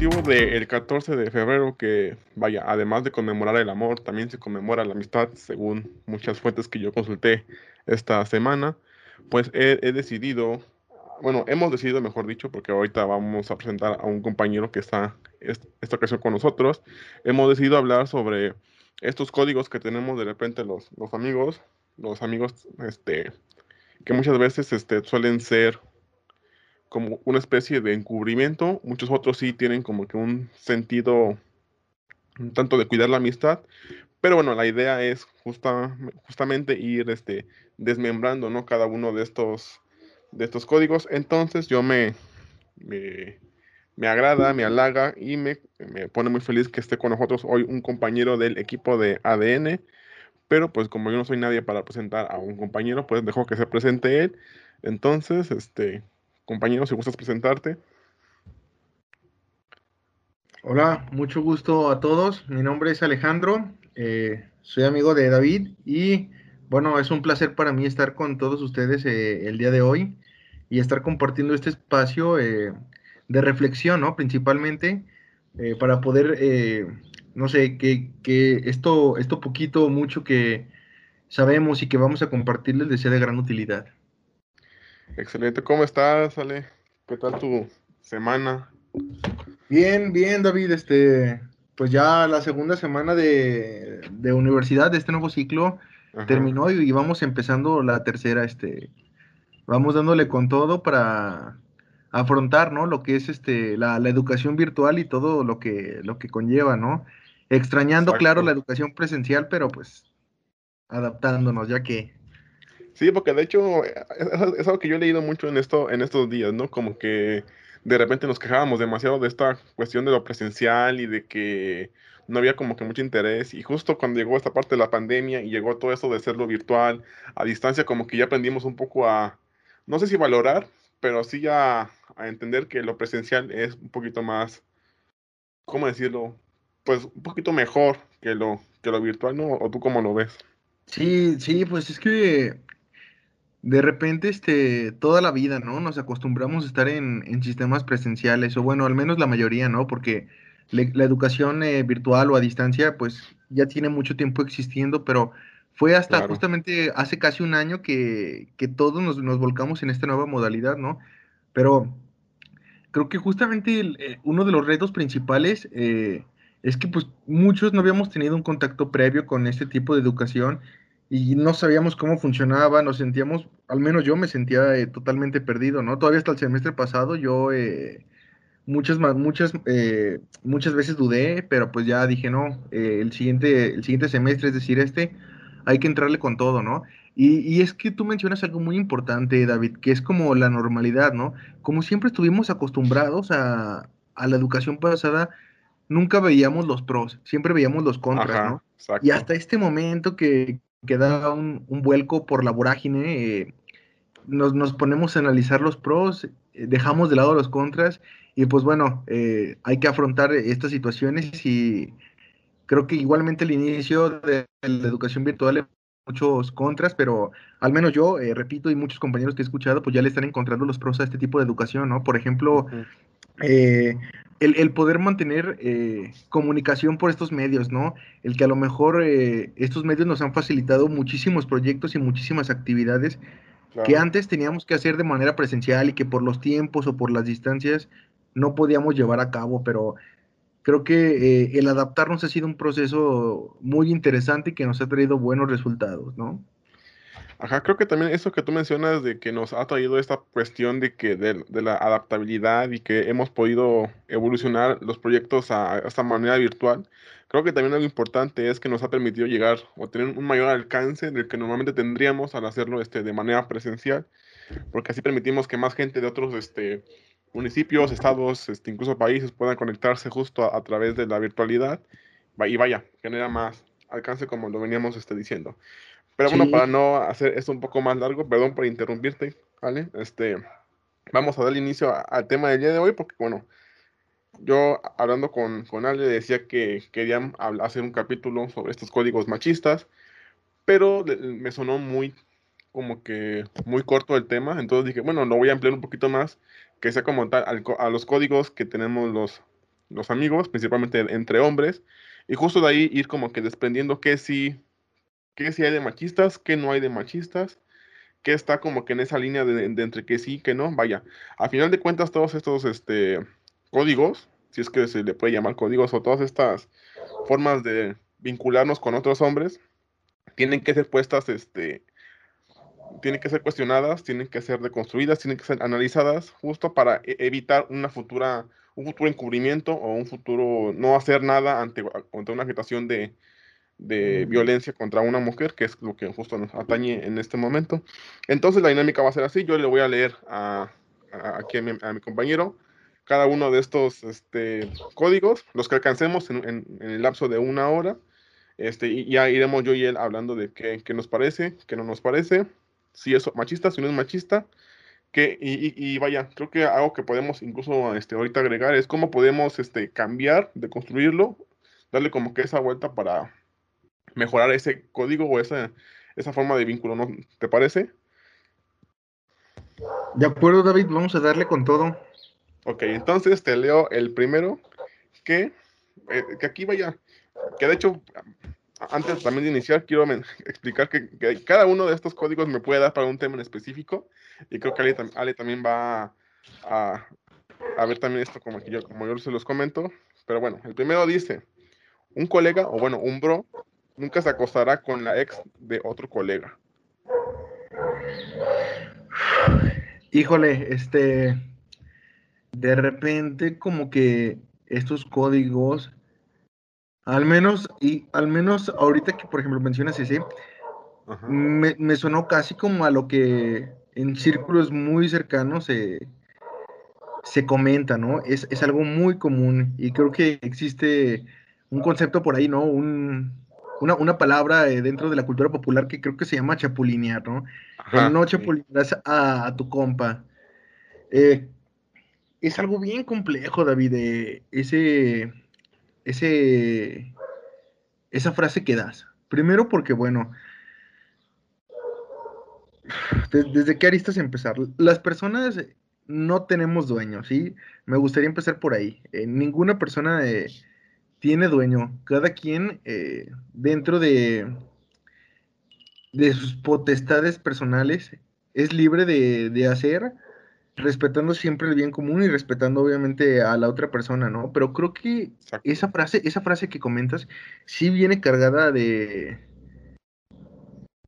motivo del 14 de febrero, que vaya, además de conmemorar el amor, también se conmemora la amistad, según muchas fuentes que yo consulté esta semana, pues he, decidido, bueno, hemos decidido, mejor dicho, porque ahorita vamos a presentar a un compañero que está esta ocasión con nosotros, hemos decidido hablar sobre estos códigos que tenemos de repente los, los amigos, los amigos, este, que muchas veces este, suelen ser como una especie de encubrimiento, muchos otros sí tienen como que un sentido un tanto de cuidar la amistad, pero bueno, la idea es justa, justamente ir este, desmembrando ¿no? cada uno de estos, de estos códigos. Entonces yo me, me, agrada, me halaga y me, me, pone muy feliz que esté con nosotros hoy un compañero del equipo de ADN. Pero pues como yo no soy nadie para presentar a un compañero, pues dejo que se presente él. Entonces, este, Compañero, si gustas presentarte. Hola, mucho gusto a todos. Mi nombre es Alejandro, eh, soy amigo de David y bueno, es un placer para mí estar con todos ustedes eh, el día de hoy y estar compartiendo este espacio eh, de reflexión, ¿no? Principalmente para poder, no sé, que, que, esto, esto poquito, mucho que sabemos y que vamos a compartirles les sea de gran utilidad. Excelente, ¿cómo estás, Ale? ¿Qué tal tu semana? Bien, bien, David, este, pues ya la segunda semana de, universidad de este nuevo ciclo terminó y, vamos empezando la tercera, este, vamos dándole con todo para afrontar, ¿no? Lo que es este, la, educación virtual y todo lo que, lo que conlleva, ¿no? Extrañando, claro, la educación presencial, pero pues adaptándonos, ya que Sí, porque de hecho es, algo que yo he leído mucho en, esto, en estos días, ¿no? Como que de repente nos quejábamos demasiado de esta cuestión de lo presencial y de que no había como que mucho interés. Y justo cuando llegó esta parte de la pandemia y llegó todo eso de hacerlo virtual, a distancia, como que ya aprendimos un poco a, no sé si valorar, pero sí a, a entender que lo presencial es un poquito más, ¿cómo decirlo? Pues un poquito mejor que lo, que lo virtual, ¿no? ¿O tú cómo lo ves? Sí, sí, pues es que de repente, este, toda la vida, ¿no? Nos acostumbramos a estar en, en sistemas presenciales, o bueno, al menos la mayoría, ¿no? Porque la educación eh, virtual o a distancia, pues ya tiene mucho tiempo existiendo, pero fue hasta justamente hace casi un año que, que todos nos, nos, volcamos en esta nueva modalidad, ¿no? Pero creo que justamente eh, uno de los retos principales eh, es que pues muchos no habíamos tenido un contacto previo con este tipo de educación y no sabíamos cómo funcionaba, nos sentíamos, al menos yo me sentía eh, totalmente perdido, ¿no? Todavía hasta el semestre pasado yo eh, muchas, muchas, eh, muchas veces dudé, pero pues ya dije, no, el, siguiente, el siguiente semestre, es decir, este, hay que entrarle con todo, ¿no? Y, y, es que tú mencionas algo muy importante, David, que es como la normalidad, ¿no? Como siempre estuvimos acostumbrados a, a la educación pasada, nunca veíamos los pros, siempre veíamos los contras, ¿no? Y hasta este momento que, que da un, vuelco por la vorágine, eh, nos, ponemos a analizar los pros, eh, dejamos de lado los contras y pues bueno, eh, hay que afrontar estas situaciones y creo que igualmente el inicio de la educación virtual muchos contras, pero al menos yo, repito, y muchos compañeros que he escuchado, pues ya le están encontrando los pros a este tipo de educación, ¿no? Por ejemplo, el, poder mantener eh, comunicación por estos medios, ¿no? El que a lo mejor eh, estos medios nos han facilitado muchísimos proyectos y muchísimas actividades que antes teníamos que hacer de manera presencial y que por los tiempos o por las distancias no podíamos llevar a cabo, pero creo que eh, el adaptarnos ha sido un proceso muy interesante y que nos ha traído buenos resultados, ¿no? Ajá, creo que también eso que tú mencionas de que nos ha traído esta cuestión de que de, la adaptabilidad y que hemos podido evolucionar los proyectos a, esta manera virtual, creo que también algo importante es que nos ha permitido llegar o tener un mayor alcance del que normalmente tendríamos al hacerlo este, de manera presencial, porque así permitimos que más gente de otros este, municipios, estados, este, incluso países puedan conectarse justo a, través de la virtualidad y vaya, genera más alcance como lo veníamos este, diciendo. Pero bueno, para no hacer esto un poco más largo, perdón por interrumpirte, ¿vale? Este, vamos a dar inicio al tema del día de hoy, porque bueno, yo hablando con, con Ale decía que querían hacer un capítulo sobre estos códigos machistas, pero me sonó muy, como que muy corto el tema, entonces dije, bueno, lo voy a ampliar un poquito más, que sea como tal a los códigos que tenemos los, los amigos, principalmente entre hombres, y justo de ahí ir como que desprendiendo qué sí, qué sí hay de machistas, qué no hay de machistas, qué está como que en esa línea de, entre que sí que no. Vaya, a final de cuentas todos estos este, códigos, si es que se le puede llamar códigos, o todas estas formas de vincularnos con otros hombres, tienen que ser puestas este, tienen que ser cuestionadas, tienen que ser deconstruidas, tienen que ser analizadas justo para e-, evitar una futura, un futuro encubrimiento o un futuro no hacer nada ante, una agitación de, de violencia contra una mujer, que es lo que justo nos atañe en este momento. Entonces la dinámica va a ser así, yo le voy a leer a, aquí a mi, compañero cada uno de estos este, códigos, los que alcancemos en, en, el lapso de una hora, este, y ya iremos yo y él hablando de qué, qué nos parece, qué no nos parece, si es machista, si no es machista. Que, y, vaya, creo que algo que podemos incluso este, ahorita agregar es cómo podemos este, cambiar, de construirlo, darle como que esa vuelta para mejorar ese código o esa, esa forma de vínculo, ¿no? ¿Te parece? De acuerdo, David, vamos a darle con todo. Ok, entonces te leo el primero, que, eh, que aquí vaya, que de hecho antes también de iniciar, quiero explicar que, cada uno de estos códigos me puede dar para un tema en específico. Y creo que Ale, también va a, ver también esto como, yo, como yo se los comento. Pero bueno, el primero dice, un colega, o bueno, un bro, nunca se acostará con la ex de otro colega. Híjole, este, de repente como que estos códigos al menos, y al menos ahorita que por ejemplo mencionas ese, me, sonó casi como a lo que en círculos muy cercanos se, se comenta, ¿no? Es, algo muy común y creo que existe un concepto por ahí, ¿no? Un, una, palabra eh, dentro de la cultura popular que creo que se llama chapulinear, ¿no? no chapulineas a, tu compa. Eh, es algo bien complejo, David, eh, ese ese, esa frase que das. Primero porque, bueno, desde qué aristas empezar. Las personas no tenemos dueño, ¿sí? Me gustaría empezar por ahí. Ninguna persona tiene dueño. Cada quien eh, dentro de, de sus potestades personales es libre de, de hacer respetando siempre el bien común y respetando obviamente a la otra persona, ¿no? Pero creo que esa frase, esa frase que comentas, sí viene cargada de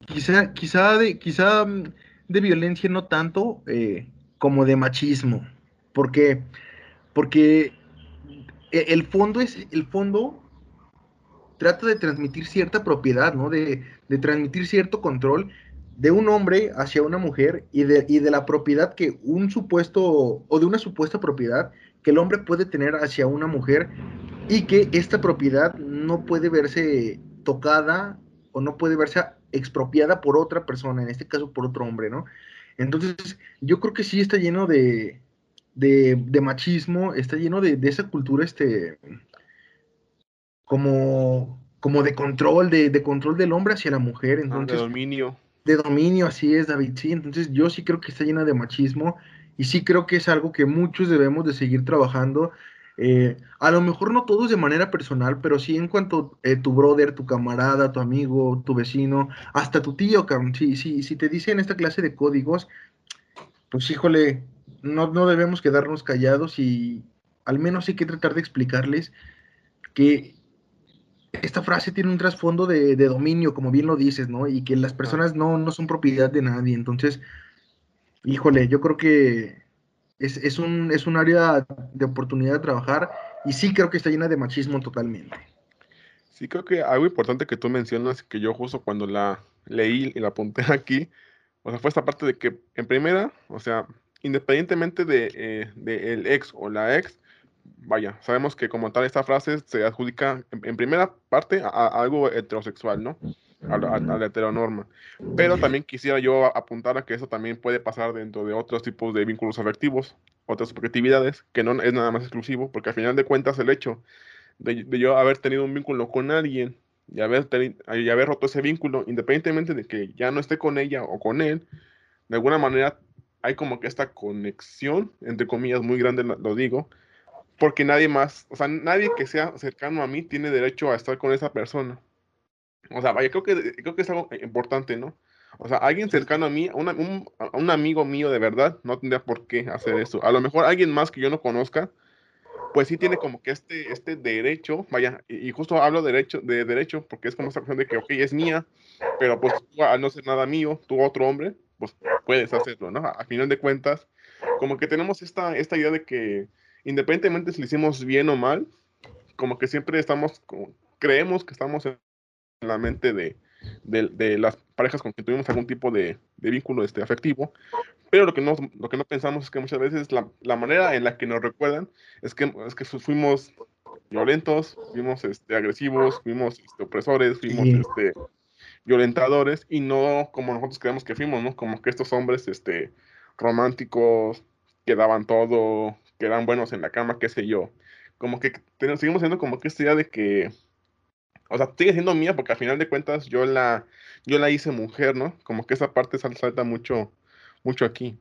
quizá, quizá de, quizá mm, de violencia, no tanto eh, como de machismo. ¿Por qué? Porque el fondo es, el fondo trata de transmitir cierta propiedad, ¿no? De, de transmitir cierto control de un hombre hacia una mujer y de, de la propiedad que un supuesto o de una supuesta propiedad que el hombre puede tener hacia una mujer y que esta propiedad no puede verse tocada o no puede verse expropiada por otra persona, en este caso por otro hombre, ¿no? Entonces, yo creo que sí está lleno de, de, machismo, está lleno de, esa cultura, este, como, como de control, de, de, control del hombre hacia la mujer. Ah, entonces, de dominio de dominio, así es, David, sí. Entonces yo sí creo que está llena de machismo y sí creo que es algo que muchos debemos de seguir trabajando. Eh, a lo mejor no todos de manera personal, pero sí en cuanto eh, tu brother, tu camarada, tu amigo, tu vecino, hasta tu tío, sí, sí, si te dicen esta clase de códigos, pues híjole, no, no debemos quedarnos callados y al menos hay que tratar de explicarles que esta frase tiene un trasfondo de, dominio, como bien lo dices, ¿no? Y que las personas no, son propiedad de nadie. Entonces, híjole, yo creo que es, un, es un área de oportunidad de trabajar y sí creo que está llena de machismo totalmente. Sí, creo que algo importante que tú mencionas, que yo justo cuando la leí y la apunté aquí, o sea, fue esta parte de que en primera, o sea, independientemente de, eh, de el ex o la ex, vaya, sabemos que como tal esta frase se adjudica en, primera parte a, algo heterosexual, ¿no? A, la heteronorma. Pero también quisiera yo apuntar a que eso también puede pasar dentro de otros tipos de vínculos afectivos, otras subjetividades, que no es nada más exclusivo, porque al final de cuentas el hecho de, yo haber tenido un vínculo con alguien y haber, y haber roto ese vínculo, independientemente de que ya no esté con ella o con él, de alguna manera hay como que esta conexión, entre comillas, muy grande, lo digo, porque nadie más, o sea, nadie que sea cercano a mí tiene derecho a estar con esa persona. O sea, vaya, creo que, creo que es algo importante, ¿no? O sea, alguien cercano a mí, un, un, amigo mío de verdad, no tendría por qué hacer eso. A lo mejor alguien más que yo no conozca, pues sí tiene como que este, este derecho, vaya, y, justo hablo derecho, de derecho, porque es como esa cuestión de que, ok, es mía, pero pues al no ser nada mío, tú otro hombre, pues puedes hacerlo, ¿no? A, final de cuentas, como que tenemos esta, esta idea de que independientemente si lo hicimos bien o mal, como que siempre estamos, creemos que estamos en la mente de, de, las parejas con quien tuvimos algún tipo de, de, vínculo este, afectivo, pero lo que, no, lo que no pensamos es que muchas veces la, la manera en la que nos recuerdan es que, es que fuimos violentos, fuimos este, agresivos, fuimos este, opresores, fuimos este, violentadores y no como nosotros creemos que fuimos, ¿no? Como que estos hombres este, románticos que daban todo, que eran buenos en la cama, qué sé yo. Como que seguimos siendo como que esta idea de que o sea, sigue siendo mía porque al final de cuentas yo la, yo la hice mujer, ¿no? Como que esa parte salta mucho, mucho aquí.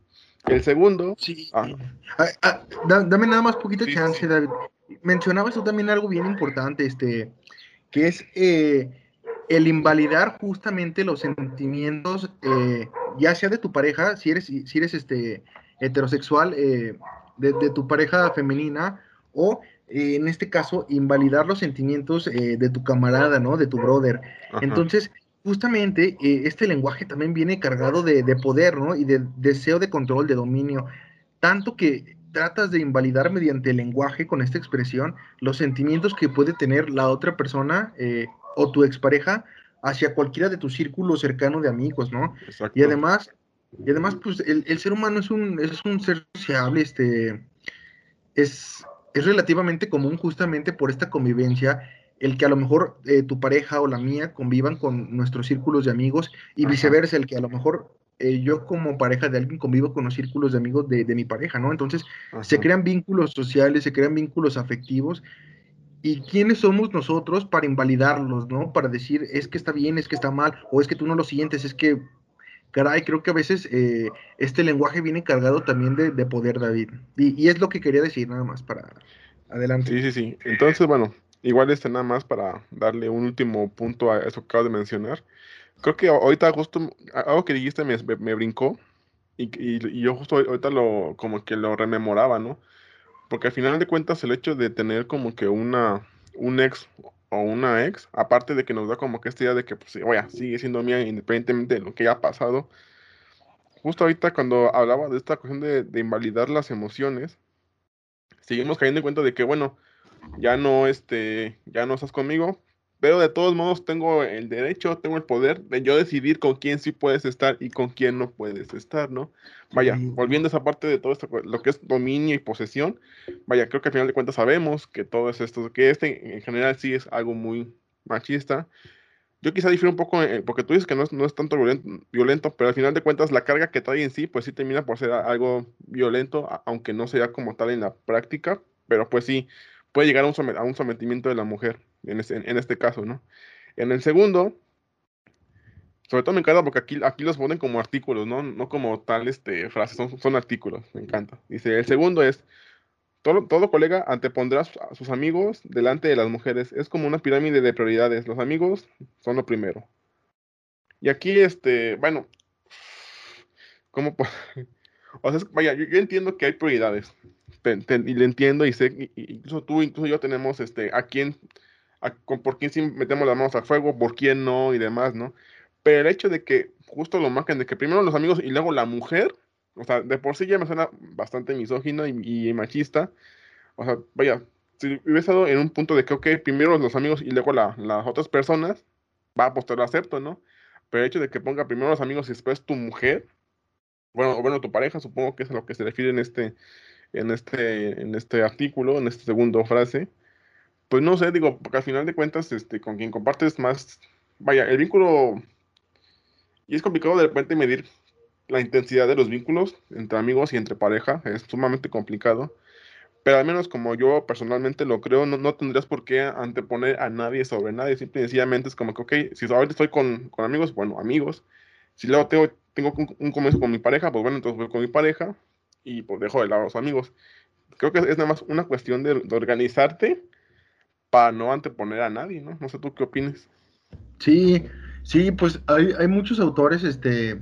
El segundo. Sí. Ah. Ah, ah, dame nada más poquito chance, David. Mencionabas tú también algo bien importante, este, que es eh, el invalidar justamente los sentimientos, eh, ya sea de tu pareja, si eres, si eres este, heterosexual, eh, de, de, tu pareja femenina, o eh, en este caso, invalidar los sentimientos eh, de tu camarada, ¿no? De tu brother. Entonces, justamente, eh, este lenguaje también viene cargado de, poder, ¿no? Y de deseo de control, de dominio. Tanto que tratas de invalidar mediante el lenguaje, con esta expresión, los sentimientos que puede tener la otra persona o tu expareja hacia cualquiera de tu círculo cercano de amigos, ¿no? Y además, y además, pues el, el, ser humano es un, es un ser sociable, este, es, es relativamente común justamente por esta convivencia el que a lo mejor eh, tu pareja o la mía convivan con nuestros círculos de amigos y viceversa, el que a lo mejor eh, yo como pareja de alguien convivo con los círculos de amigos de, mi pareja, ¿no? Entonces se crean vínculos sociales, se crean vínculos afectivos. ¿Y quiénes somos nosotros para invalidarlos, ¿no? Para decir, es que está bien, es que está mal, o es que tú no lo sientes, es que caray, creo que a veces eh, este lenguaje viene cargado también de, poder, David. Y, es lo que quería decir nada más para adelante. Sí, sí, sí. Entonces, bueno, igual este nada más para darle un último punto a eso que acabo de mencionar. Creo que ahorita justo algo que dijiste me, me brincó y, y, yo justo ahorita lo como que lo rememoraba, ¿no? Porque al final de cuentas el hecho de tener como que una un ex o una ex, aparte de que nos da como que esta idea de que, pues, oye, sigue siendo mía independientemente de lo que haya pasado. Justo ahorita cuando hablaba de esta cuestión de, invalidar las emociones, seguimos cayendo en cuenta de que, bueno, ya no, este, ya no estás conmigo, pero de todos modos tengo el derecho, tengo el poder de yo decidir con quién sí puedes estar y con quién no puedes estar, ¿no? Vaya, volviendo a esa parte de todo esto, lo que es dominio y posesión, vaya, creo que al final de cuentas sabemos que todo es esto, que este en general sí es algo muy machista. Yo quizá difiero un poco, eh, porque tú dices que no es, no es tanto violento, pero al final de cuentas la carga que trae en sí, pues sí termina por ser algo violento, aunque no sea como tal en la práctica, pero pues sí, puede llegar a un, a un sometimiento de la mujer en, en, este caso, ¿no? En el segundo, sobre todo me encanta porque aquí, aquí los ponen como artículos, ¿no? No como tal este, frases, son, son artículos, me encanta. Dice, el segundo es, todo, todo colega antepondrá a sus amigos delante de las mujeres. Es como una pirámide de prioridades. Los amigos son lo primero. Y aquí, este, bueno, ¿cómo? o sea, vaya, yo, entiendo que hay prioridades. y le entiendo y sé, incluso tú, incluso yo tenemos, este, a quién por quién sí metemos las manos a fuego, por quién no y demás, ¿no? Pero el hecho de que justo lo marquen de que primero los amigos y luego la mujer, o sea, de por sí ya me suena bastante misógino y, machista. O sea, vaya, si hubiese estado en un punto de que, ok, primero los amigos y luego las otras personas, va, pues te lo acepto, ¿no? Pero el hecho de que ponga primero los amigos y después tu mujer, bueno, o bueno, tu pareja, supongo que es a lo que se refiere en este, en este, en este artículo, en esta segunda frase, pues no sé, digo, porque al final de cuentas, este, con quien compartes más, vaya, el vínculo, y es complicado de repente medir la intensidad de los vínculos entre amigos y entre pareja, es sumamente complicado, pero al menos como yo personalmente lo creo, no, tendrías por qué anteponer a nadie sobre nadie, simple y sencillamente es como que, ok, si ahorita estoy con, amigos, bueno, amigos, si luego tengo, tengo un, un comienzo con mi pareja, pues bueno, entonces voy con mi pareja y pues dejo de lado a los amigos. Creo que es nada más una cuestión de, organizarte para no anteponer a nadie, ¿no? No sé tú qué opinas. Sí, sí, pues hay, hay muchos autores este,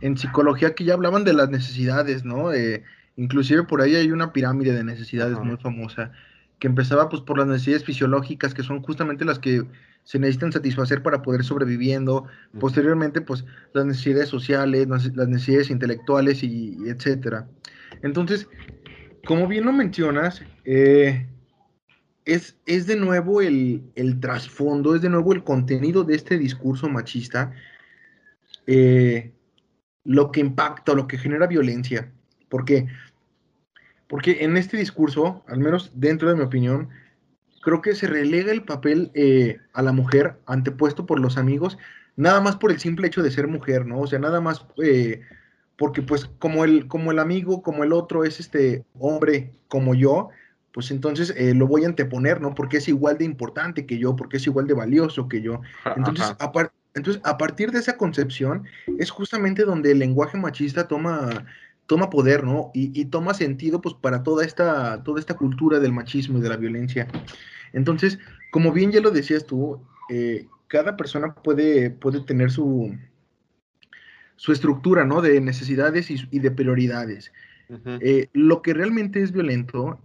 en psicología que ya hablaban de las necesidades, ¿no? Eh, inclusive por ahí hay una pirámide de necesidades muy famosa que empezaba pues por las necesidades fisiológicas, que son justamente las que se necesitan satisfacer para poder sobreviviendo. Posteriormente, pues las necesidades sociales, las necesidades intelectuales y, etcétera. Entonces, como bien lo mencionas, eh, es, es, de nuevo el, trasfondo, es de nuevo el contenido de este discurso machista, eh, lo que impacta, lo que genera violencia. Porque porque en este discurso, al menos dentro de mi opinión, creo que se relega el papel eh, a la mujer antepuesto por los amigos, nada más por el simple hecho de ser mujer, ¿no? O sea, nada más eh, porque pues como el, como el amigo, como el otro es este hombre como yo, pues entonces eh, lo voy a anteponer, ¿no? Porque es igual de importante que yo, porque es igual de valioso que yo. Entonces, entonces a partir de esa concepción es justamente donde el lenguaje machista toma toma poder, ¿no? Y, toma sentido, pues, para toda esta, toda esta cultura del machismo y de la violencia. Entonces, como bien ya lo decías tú, eh, cada persona puede, puede tener su, su estructura, ¿no? De necesidades y, de prioridades. Eh, lo que realmente es violento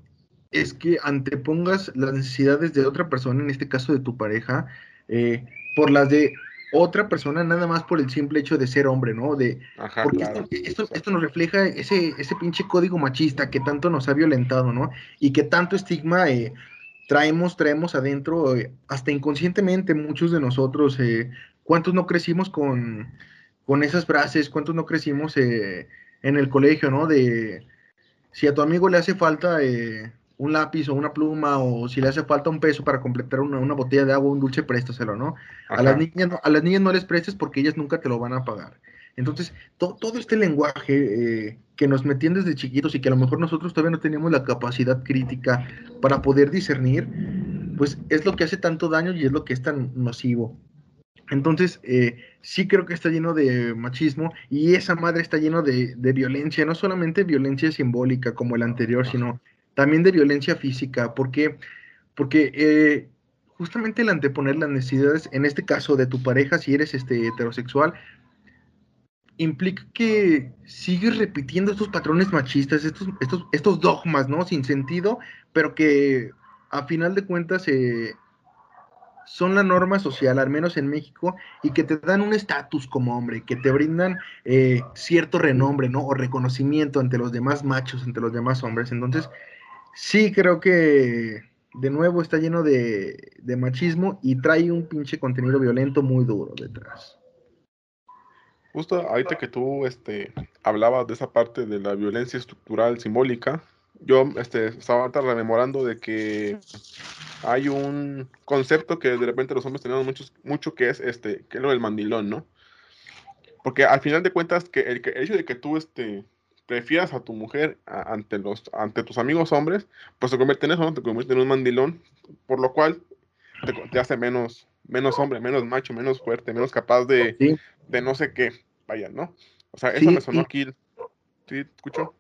es que antepongas las necesidades de otra persona, en este caso de tu pareja, eh, por las de otra persona nada más por el simple hecho de ser hombre, ¿no? De, porque esto, esto, nos refleja ese, ese pinche código machista que tanto nos ha violentado, ¿no? Y que tanto estigma eh, traemos, traemos adentro, eh, hasta inconscientemente muchos de nosotros, eh, ¿cuántos no crecimos con, con esas frases? ¿Cuántos no crecimos en el colegio, ¿no? De si a tu amigo le hace falta un lápiz o una pluma o si le hace falta un peso para completar una, botella de agua, un dulce, préstaselo, ¿no? A las, niñas, no, a las niñas no les prestes porque ellas nunca te lo van a pagar. Entonces, todo este lenguaje eh, que nos metían desde chiquitos y que a lo mejor nosotros todavía no teníamos la capacidad crítica para poder discernir, pues es lo que hace tanto daño y es lo que es tan nocivo. Entonces, eh, sí creo que está lleno de machismo y esa madre está lleno de, de violencia, no solamente violencia simbólica como el anterior, sino también de violencia física. ¿Por qué? Porque eh, justamente el anteponer las necesidades, en este caso de tu pareja, si eres este, heterosexual, implica que sigues repitiendo estos patrones machistas, estos, estos, estos dogmas, ¿no? Sin sentido, pero que a final de cuentas eh, son la norma social, al menos en México, y que te dan un estatus como hombre, que te brindan eh, cierto renombre, ¿no? O reconocimiento ante los demás machos, ante los demás hombres. Entonces, Sí, creo que de nuevo está lleno de, machismo y trae un pinche contenido violento muy duro detrás. Justo ahorita que tú este, hablabas de esa parte de la violencia estructural simbólica, yo este, estaba rememorando de que hay un concepto que de repente los hombres tenemos muchos, mucho que es este, que es lo del mandilón, ¿no? Porque al final de cuentas, que el, que el hecho de que tú este, prefieras a tu mujer ante, los, ante tus amigos hombres, pues se convierte en eso, ¿no? Te convierte en un mandilón, por lo cual te, hace menos, menos hombre, menos macho, menos fuerte, menos capaz de, de no sé qué, vaya, ¿no? O sea, eso me sonó aquí. ¿Sí? ¿Escucho?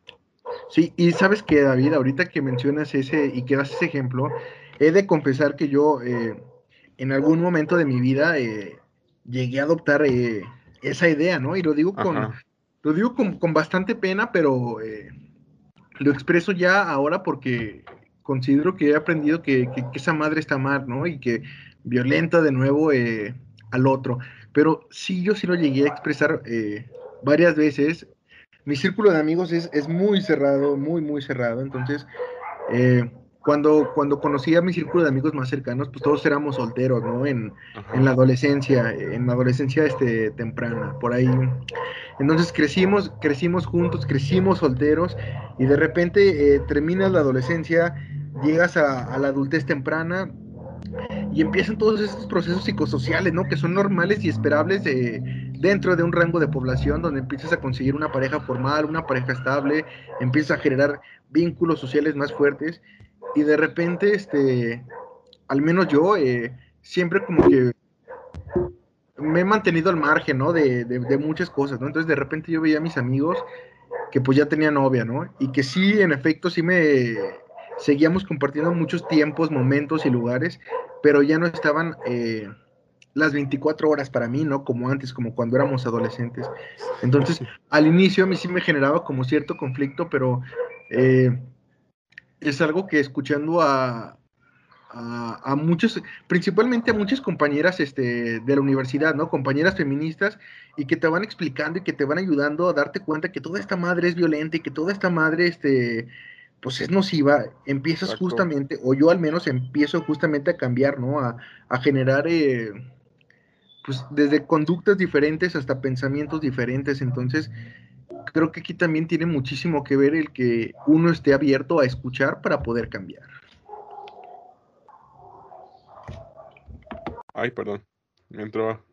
Sí, y sabes que David, ahorita que mencionas ese y que das ese ejemplo, he de confesar que yo eh, en algún momento de mi vida eh, llegué a adoptar eh, esa idea, ¿no? Y lo digo con, lo digo con, bastante pena, pero eh, lo expreso ya ahora porque considero que he aprendido que, esa madre está mal, ¿no? Y que violenta de nuevo eh, al otro. Pero sí, yo sí lo llegué a expresar eh, varias veces. Mi círculo de amigos es, es, muy cerrado, muy, muy cerrado. Entonces, cuando, cuando conocí a mi círculo de amigos más cercanos, pues todos éramos solteros, ¿no? En, en la adolescencia, en la adolescencia este, temprana, por ahí. Entonces crecimos, crecimos juntos, crecimos solteros y de repente eh, terminas la adolescencia, llegas a, la adultez temprana y empiezan todos estos procesos psicosociales, ¿no? Que son normales y esperables eh, dentro de un rango de población donde empiezas a conseguir una pareja formal, una pareja estable, empiezas a generar vínculos sociales más fuertes y de repente, este, al menos yo, eh, siempre como que me he mantenido al margen, ¿no? De, muchas cosas, ¿no? Entonces de repente yo veía a mis amigos que pues ya tenía novia, ¿no? Y que sí, en efecto, sí me seguíamos compartiendo muchos tiempos, momentos y lugares, pero ya no estaban eh, las 24 horas para mí, ¿no? Como antes, como cuando éramos adolescentes. Entonces, al inicio a mí sí me generaba como cierto conflicto, pero eh, es algo que escuchando a, a, muchos, principalmente a muchas compañeras este, de la universidad, ¿no? Compañeras feministas y que te van explicando y que te van ayudando a darte cuenta que toda esta madre es violenta y que toda esta madre, este, pues es nociva, empiezas justamente, o yo al menos empiezo justamente a cambiar, ¿no? A, generar, eh, pues desde conductas diferentes hasta pensamientos diferentes. Entonces, creo que aquí también tiene muchísimo que ver el que uno esté abierto a escuchar para poder cambiar. Ay, perdón. Me entró.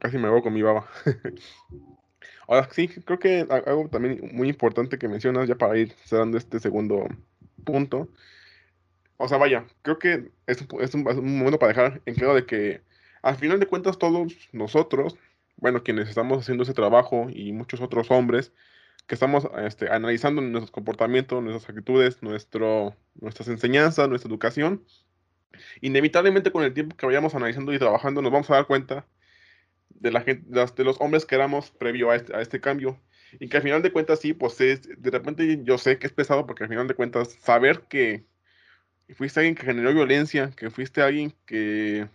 Casi me hago con mi baba. Ahora sí, creo que algo también muy importante que mencionas, ya para ir cerrando este segundo punto. O sea, vaya, creo que es, es, un, momento para dejar en claro de que al final de cuentas todos nosotros, bueno, quienes estamos haciendo ese trabajo y muchos otros hombres, que estamos este, analizando nuestros comportamientos, nuestras actitudes, nuestro, nuestras enseñanzas, nuestra educación, inevitablemente con el tiempo que vayamos analizando y trabajando nos vamos a dar cuenta de, la de los hombres que éramos previo a este, a este cambio. Y que al final de cuentas sí, pues es, de repente yo sé que es pesado porque al final de cuentas saber que fuiste alguien que generó violencia, que fuiste alguien que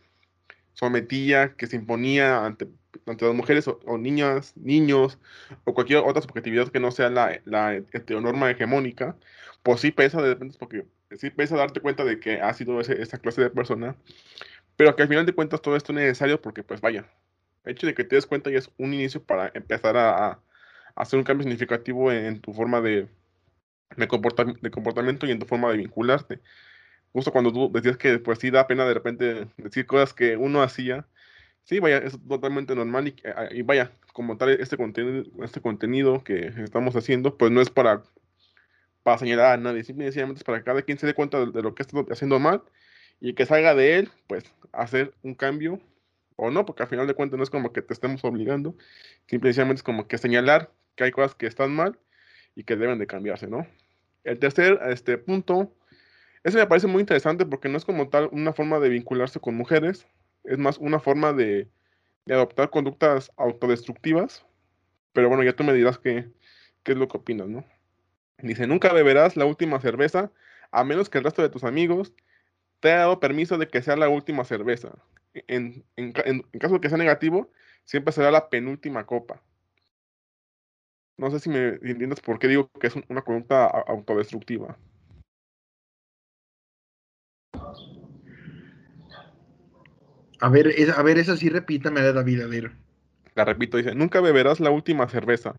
sometía, que se imponía ante, ante las mujeres o, niñas, niños, o cualquier otra subjetividad que no sea la, la heteronorma hegemónica, pues sí pesa de repente porque sí pesa darte cuenta de que ha sido esa clase de persona, pero que al final de cuentas todo esto es necesario porque, pues vaya, el hecho de que te des cuenta ya es un inicio para empezar a, hacer un cambio significativo en, tu forma de, de, comportamiento y en tu forma de vincularte. Justo cuando tú decías que pues sí da pena de repente decir cosas que uno hacía, sí, vaya, es totalmente normal y, y vaya, como tal, este contenido, este contenido que estamos haciendo, pues no es para para señalar a nadie, simplemente es para que cada quien se dé cuenta de, lo que está haciendo mal y que salga de él, pues, hacer un cambio o no, porque al final de cuentas no es como que te estemos obligando, simplemente es como que señalar que hay cosas que están mal y que deben de cambiarse, ¿no? El tercer este, punto, ese me parece muy interesante porque no es como tal una forma de vincularse con mujeres, es más una forma de, adoptar conductas autodestructivas, pero bueno, ya tú me dirás qué, qué es lo que opinas, ¿no? Dice, nunca beberás la última cerveza a menos que el resto de tus amigos te haya dado permiso de que sea la última cerveza. En, caso de que sea negativo, siempre será la penúltima copa. No sé si me entiendes por qué digo que es una conducta autodestructiva. A ver, a ver, esa sí repítame, David, a ver. La repito, dice, nunca beberás la última cerveza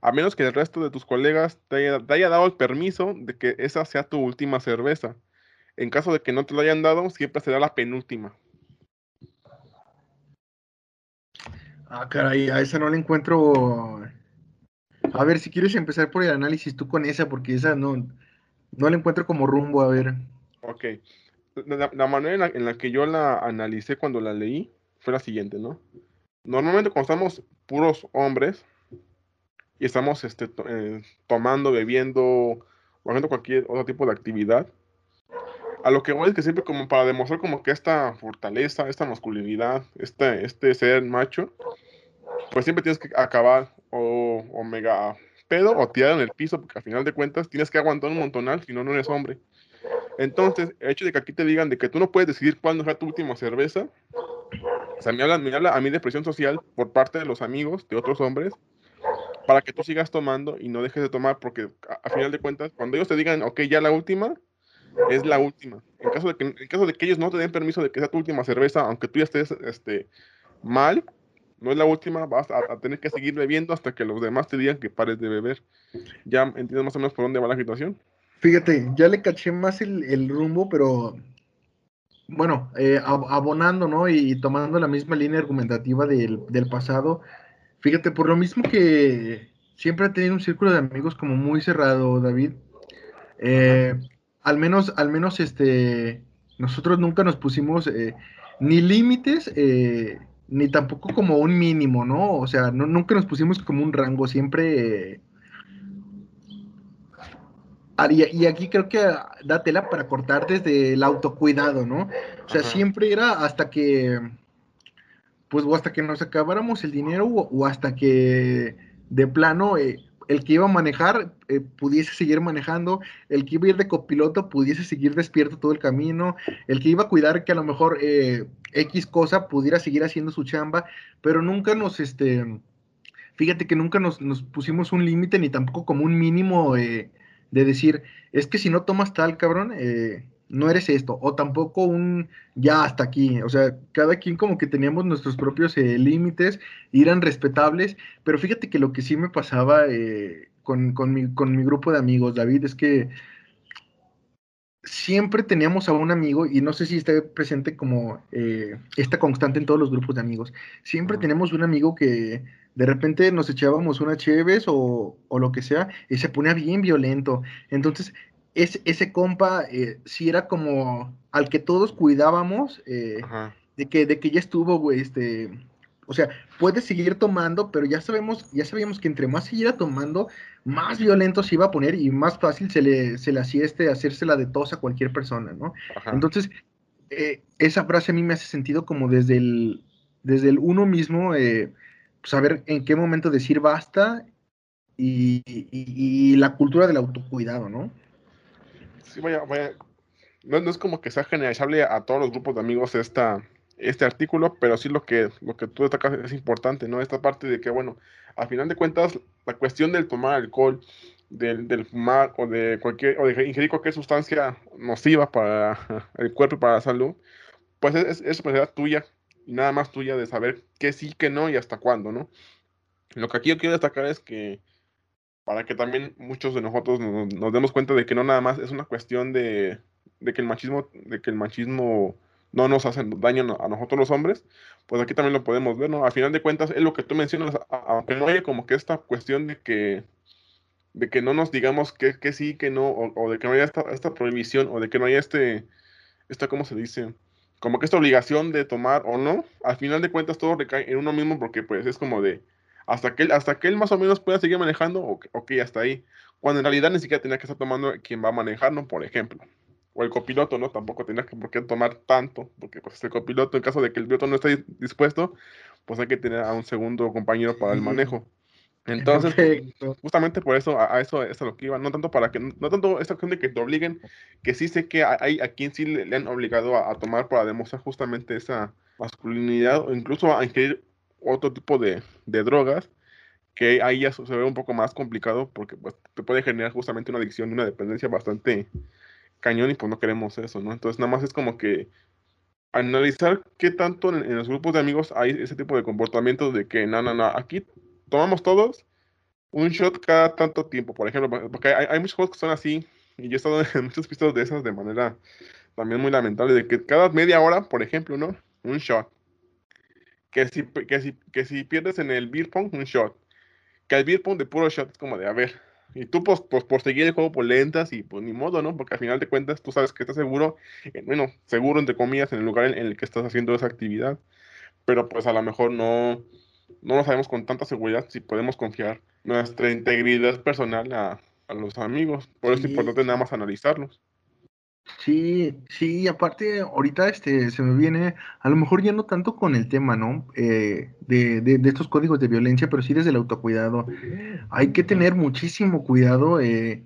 a menos que el resto de tus colegas te haya, dado el permiso de que esa sea tu última cerveza. En caso de que no te lo hayan dado, siempre será la penúltima. Ah, caray, a esa no le encuentro. A ver, si quieres empezar por el análisis tú con esa, porque esa no, no la encuentro como rumbo, a ver. Ok. La, manera en la, que yo la analicé cuando la leí fue la siguiente, ¿no? Normalmente cuando estamos puros hombres, y estamos este, eh, tomando, bebiendo o haciendo cualquier otro tipo de actividad, a lo que voy es que siempre como para demostrar como que esta fortaleza, esta masculinidad, este, este ser macho, pues siempre tienes que acabar o, o mega pedo o tirar en el piso, porque al final de cuentas tienes que aguantar un montonal, si no, no eres hombre. Entonces, el hecho de que aquí te digan de que tú no puedes decidir cuándo es tu última cerveza, o sea, me habla, me habla a mí de presión social por parte de los amigos, de otros hombres, para que tú sigas tomando y no dejes de tomar, porque a, final de cuentas, cuando ellos te digan, ok, ya la última, es la última. En caso de que, en caso de que ellos no te den permiso de que sea tu última cerveza, aunque tú ya estés este, mal, no es la última, vas a, tener que seguir bebiendo hasta que los demás te digan que pares de beber. ¿Ya entiendes más o menos por dónde va la situación? Fíjate, ya le caché más el, rumbo, pero bueno, eh, abonando, ¿no? Y, tomando la misma línea argumentativa del, del pasado, Fíjate, por lo mismo que siempre ha tenido un círculo de amigos como muy cerrado, David. Eh, al menos, al menos, este, nosotros nunca nos pusimos eh, ni límites, eh, ni tampoco como un mínimo, ¿no? O sea, no, nunca nos pusimos como un rango, siempre Ah, y, aquí creo que da tela para cortar desde el autocuidado, ¿no? O sea, siempre era hasta que, pues, o hasta que nos acabáramos el dinero o, hasta que de plano eh, el que iba a manejar eh, pudiese seguir manejando, el que iba a ir de copiloto pudiese seguir despierto todo el camino, el que iba a cuidar que a lo mejor eh, X cosa pudiera seguir haciendo su chamba, pero nunca nos, este, fíjate que nunca nos, pusimos un límite ni tampoco como un mínimo de decir, es que si no tomas tal, cabrón, eh, no eres esto, o tampoco un ya hasta aquí, o sea, cada quien como que teníamos nuestros propios eh, límites, eran respetables, pero fíjate que lo que sí me pasaba eh, con, mi, con mi grupo de amigos, David, es que siempre teníamos a un amigo, y no sé si está presente como eh, esta constante en todos los grupos de amigos, siempre tenemos un amigo que de repente nos echábamos una cheves o, o, lo que sea, y se ponía bien violento. Entonces, ese compa eh, sí era como al que todos cuidábamos, eh, de, que, de que ya estuvo, güey, este, o sea, puede seguir tomando, pero ya sabemos, ya sabíamos que entre más siguiera tomando, más violento se iba a poner y más fácil se le, se le hacía este, hacérsela de tos a cualquier persona, ¿no? Entonces, eh, esa frase a mí me hace sentido como desde el, desde el uno mismo, saber en qué momento decir basta y, y la cultura del autocuidado, ¿no? sí, vaya, vaya. No, es como que sea generalizable a todos los grupos de amigos esta, este artículo, pero sí lo que, lo que tú destacas es importante, ¿no? Esta parte de que, bueno, al final de cuentas, la cuestión del tomar alcohol, del, del fumar o de cualquier, o de ingerir cualquier sustancia nociva para el cuerpo y para la salud, pues es, es responsabilidad tuya y nada más tuya de saber qué sí, qué no y hasta cuándo, ¿no? Lo que aquí yo quiero destacar es que para que también muchos de nosotros nos, demos cuenta de que no nada más es una cuestión de, que el machismo, de que el machismo no nos hace daño a nosotros los hombres, pues aquí también lo podemos ver, ¿no? Al final de cuentas, es lo que tú mencionas, aunque no haya como que esta cuestión de que, de que no nos digamos que, que sí, que no, o, de que no haya esta, esta, prohibición, o de que no haya este, esta, ¿cómo se dice? Como que esta obligación de tomar o no, al final de cuentas todo recae en uno mismo porque pues es como de, hasta que él, hasta que él más o menos pueda seguir manejando, ok, hasta ahí. Cuando en realidad ni siquiera tenía que estar tomando quien va a manejar, ¿no? Por ejemplo. O el copiloto, ¿no? Tampoco tenía que, por qué tomar tanto, porque pues el copiloto, en caso de que el piloto no esté dispuesto, pues hay que tener a un segundo compañero para el manejo. Entonces, justamente por eso, a, eso es a lo que iba, no tanto para que, no tanto esta cuestión de que te obliguen, que sí sé que hay a quien sí le, han obligado a, tomar para demostrar justamente esa masculinidad o incluso a ingerir otro tipo de, drogas, que ahí ya se ve un poco más complicado porque pues, te puede generar justamente una adicción y una dependencia bastante cañón y pues no queremos eso, ¿no? Entonces nada más es como que analizar qué tanto en, los grupos de amigos hay ese tipo de comportamientos de que no, no, no, aquí tomamos todos un shot cada tanto tiempo, por ejemplo, porque hay, hay muchos juegos que son así y yo he estado en muchos pistas de esas de manera también muy lamentable, de que cada media hora, por ejemplo, ¿no? Un shot que si, que si, que si pierdes en el beer pong, un shot. Que el beer pong de puro shot es como de, a ver, y tú pues, pues por seguir el juego pues, lentas y pues ni modo, ¿no? Porque al final de cuentas tú sabes que estás seguro, eh, bueno, seguro entre comillas en el lugar en, el que estás haciendo esa actividad, pero pues a lo mejor no, no lo sabemos con tanta seguridad si podemos confiar nuestra integridad personal a, a los amigos. Por eso es importante nada más analizarlos. Sí, sí, aparte ahorita este se me viene, a lo mejor ya no tanto con el tema, ¿no? Eh, de, de, estos códigos de violencia, pero sí desde el autocuidado. Hay que tener muchísimo cuidado eh,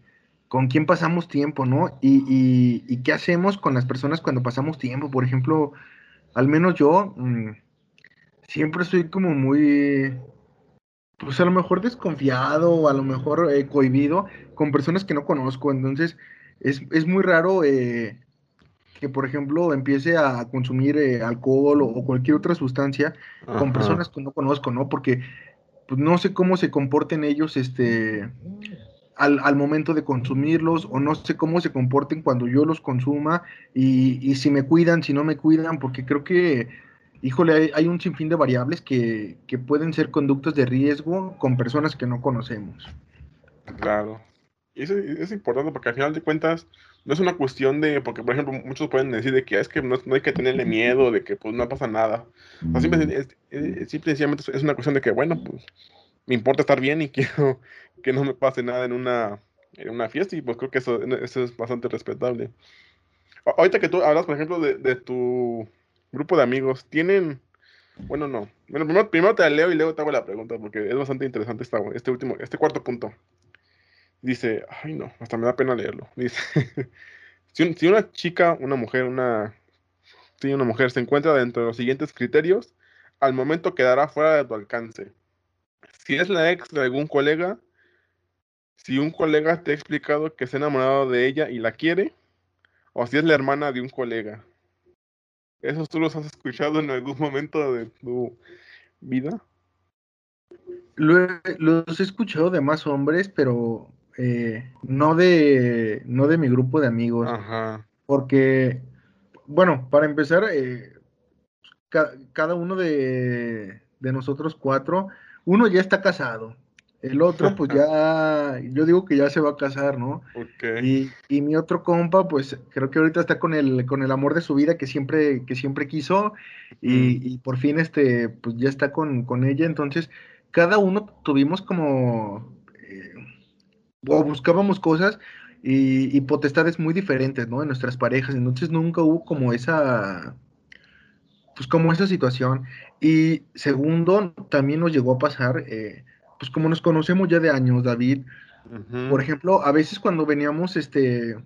con quién pasamos tiempo, ¿no? Y, y, y, qué hacemos con las personas cuando pasamos tiempo. Por ejemplo, al menos yo mm, siempre estoy como muy, pues a lo mejor desconfiado o a lo mejor eh, cohibido con personas que no conozco. Entonces es, muy raro eh, que, por ejemplo, empiece a consumir eh, alcohol o, cualquier otra sustancia con personas que no conozco, ¿no? Porque pues, no sé cómo se comporten ellos este, al, momento de consumirlos o no sé cómo se comporten cuando yo los consuma y, si me cuidan, si no me cuidan, porque creo que, híjole, hay, un sinfín de variables que, que pueden ser conductas de riesgo con personas que no conocemos. Claro, y eso es importante porque al final de cuentas no es una cuestión de, porque por ejemplo muchos pueden decir de que es que no, hay que tenerle miedo, de que pues no pasa nada. O simple, es, sencillamente es una cuestión de que bueno, pues me importa estar bien y quiero que no me pase nada en una en una fiesta y pues creo que eso, eso es bastante respetable. Ahorita que tú hablas, por ejemplo, de, de tu grupo de amigos, ¿tienen bueno, no. Bueno, primero, primero, te leo y luego te hago la pregunta porque es bastante interesante este último, este cuarto punto. Dice, ay no, hasta me da pena leerlo. Dice, si, una chica, una mujer, una, si una mujer se encuentra dentro de los siguientes criterios, al momento quedará fuera de tu alcance. Si es la ex de algún colega, si un colega te ha explicado que se ha enamorado de ella y la quiere, o si es la hermana de un colega. ¿Esos tú los has escuchado en algún momento de tu vida? los he escuchado de más hombres, pero eh, no, de, no de mi grupo de amigos. Ajá. Porque, bueno, para empezar, eh, cada uno de, de nosotros cuatro, uno ya está casado. El otro, pues ya, yo digo que ya se va a casar, ¿no? Y, y, mi otro compa, pues creo que ahorita está con el, con el amor de su vida que siempre, que siempre quiso y, por fin, este, pues ya está con, ella. Entonces, cada uno tuvimos como, eh, o buscábamos cosas y, y, potestades muy diferentes, ¿no? En nuestras parejas. Entonces, nunca hubo como esa, pues como esa situación. Y segundo, también nos llegó a pasar... Eh, pues como nos conocemos ya de años, David, por ejemplo, a veces cuando veníamos este,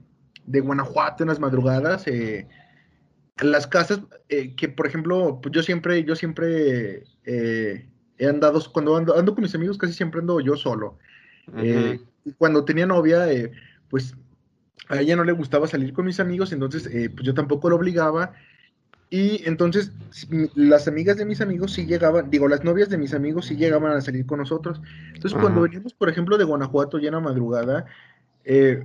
de Guanajuato en las madrugadas, eh, las casas, eh, que por ejemplo, pues yo siempre, yo siempre eh, he andado, cuando ando, ando, con mis amigos casi siempre ando yo solo. cuando tenía novia, pues a ella no le gustaba salir con mis amigos, entonces pues yo tampoco lo obligaba y entonces las amigas de mis amigos sí llegaban, digo, las novias de mis amigos sí llegaban a salir con nosotros. Entonces cuando veníamos, por ejemplo, de Guanajuato ya en la madrugada, eh,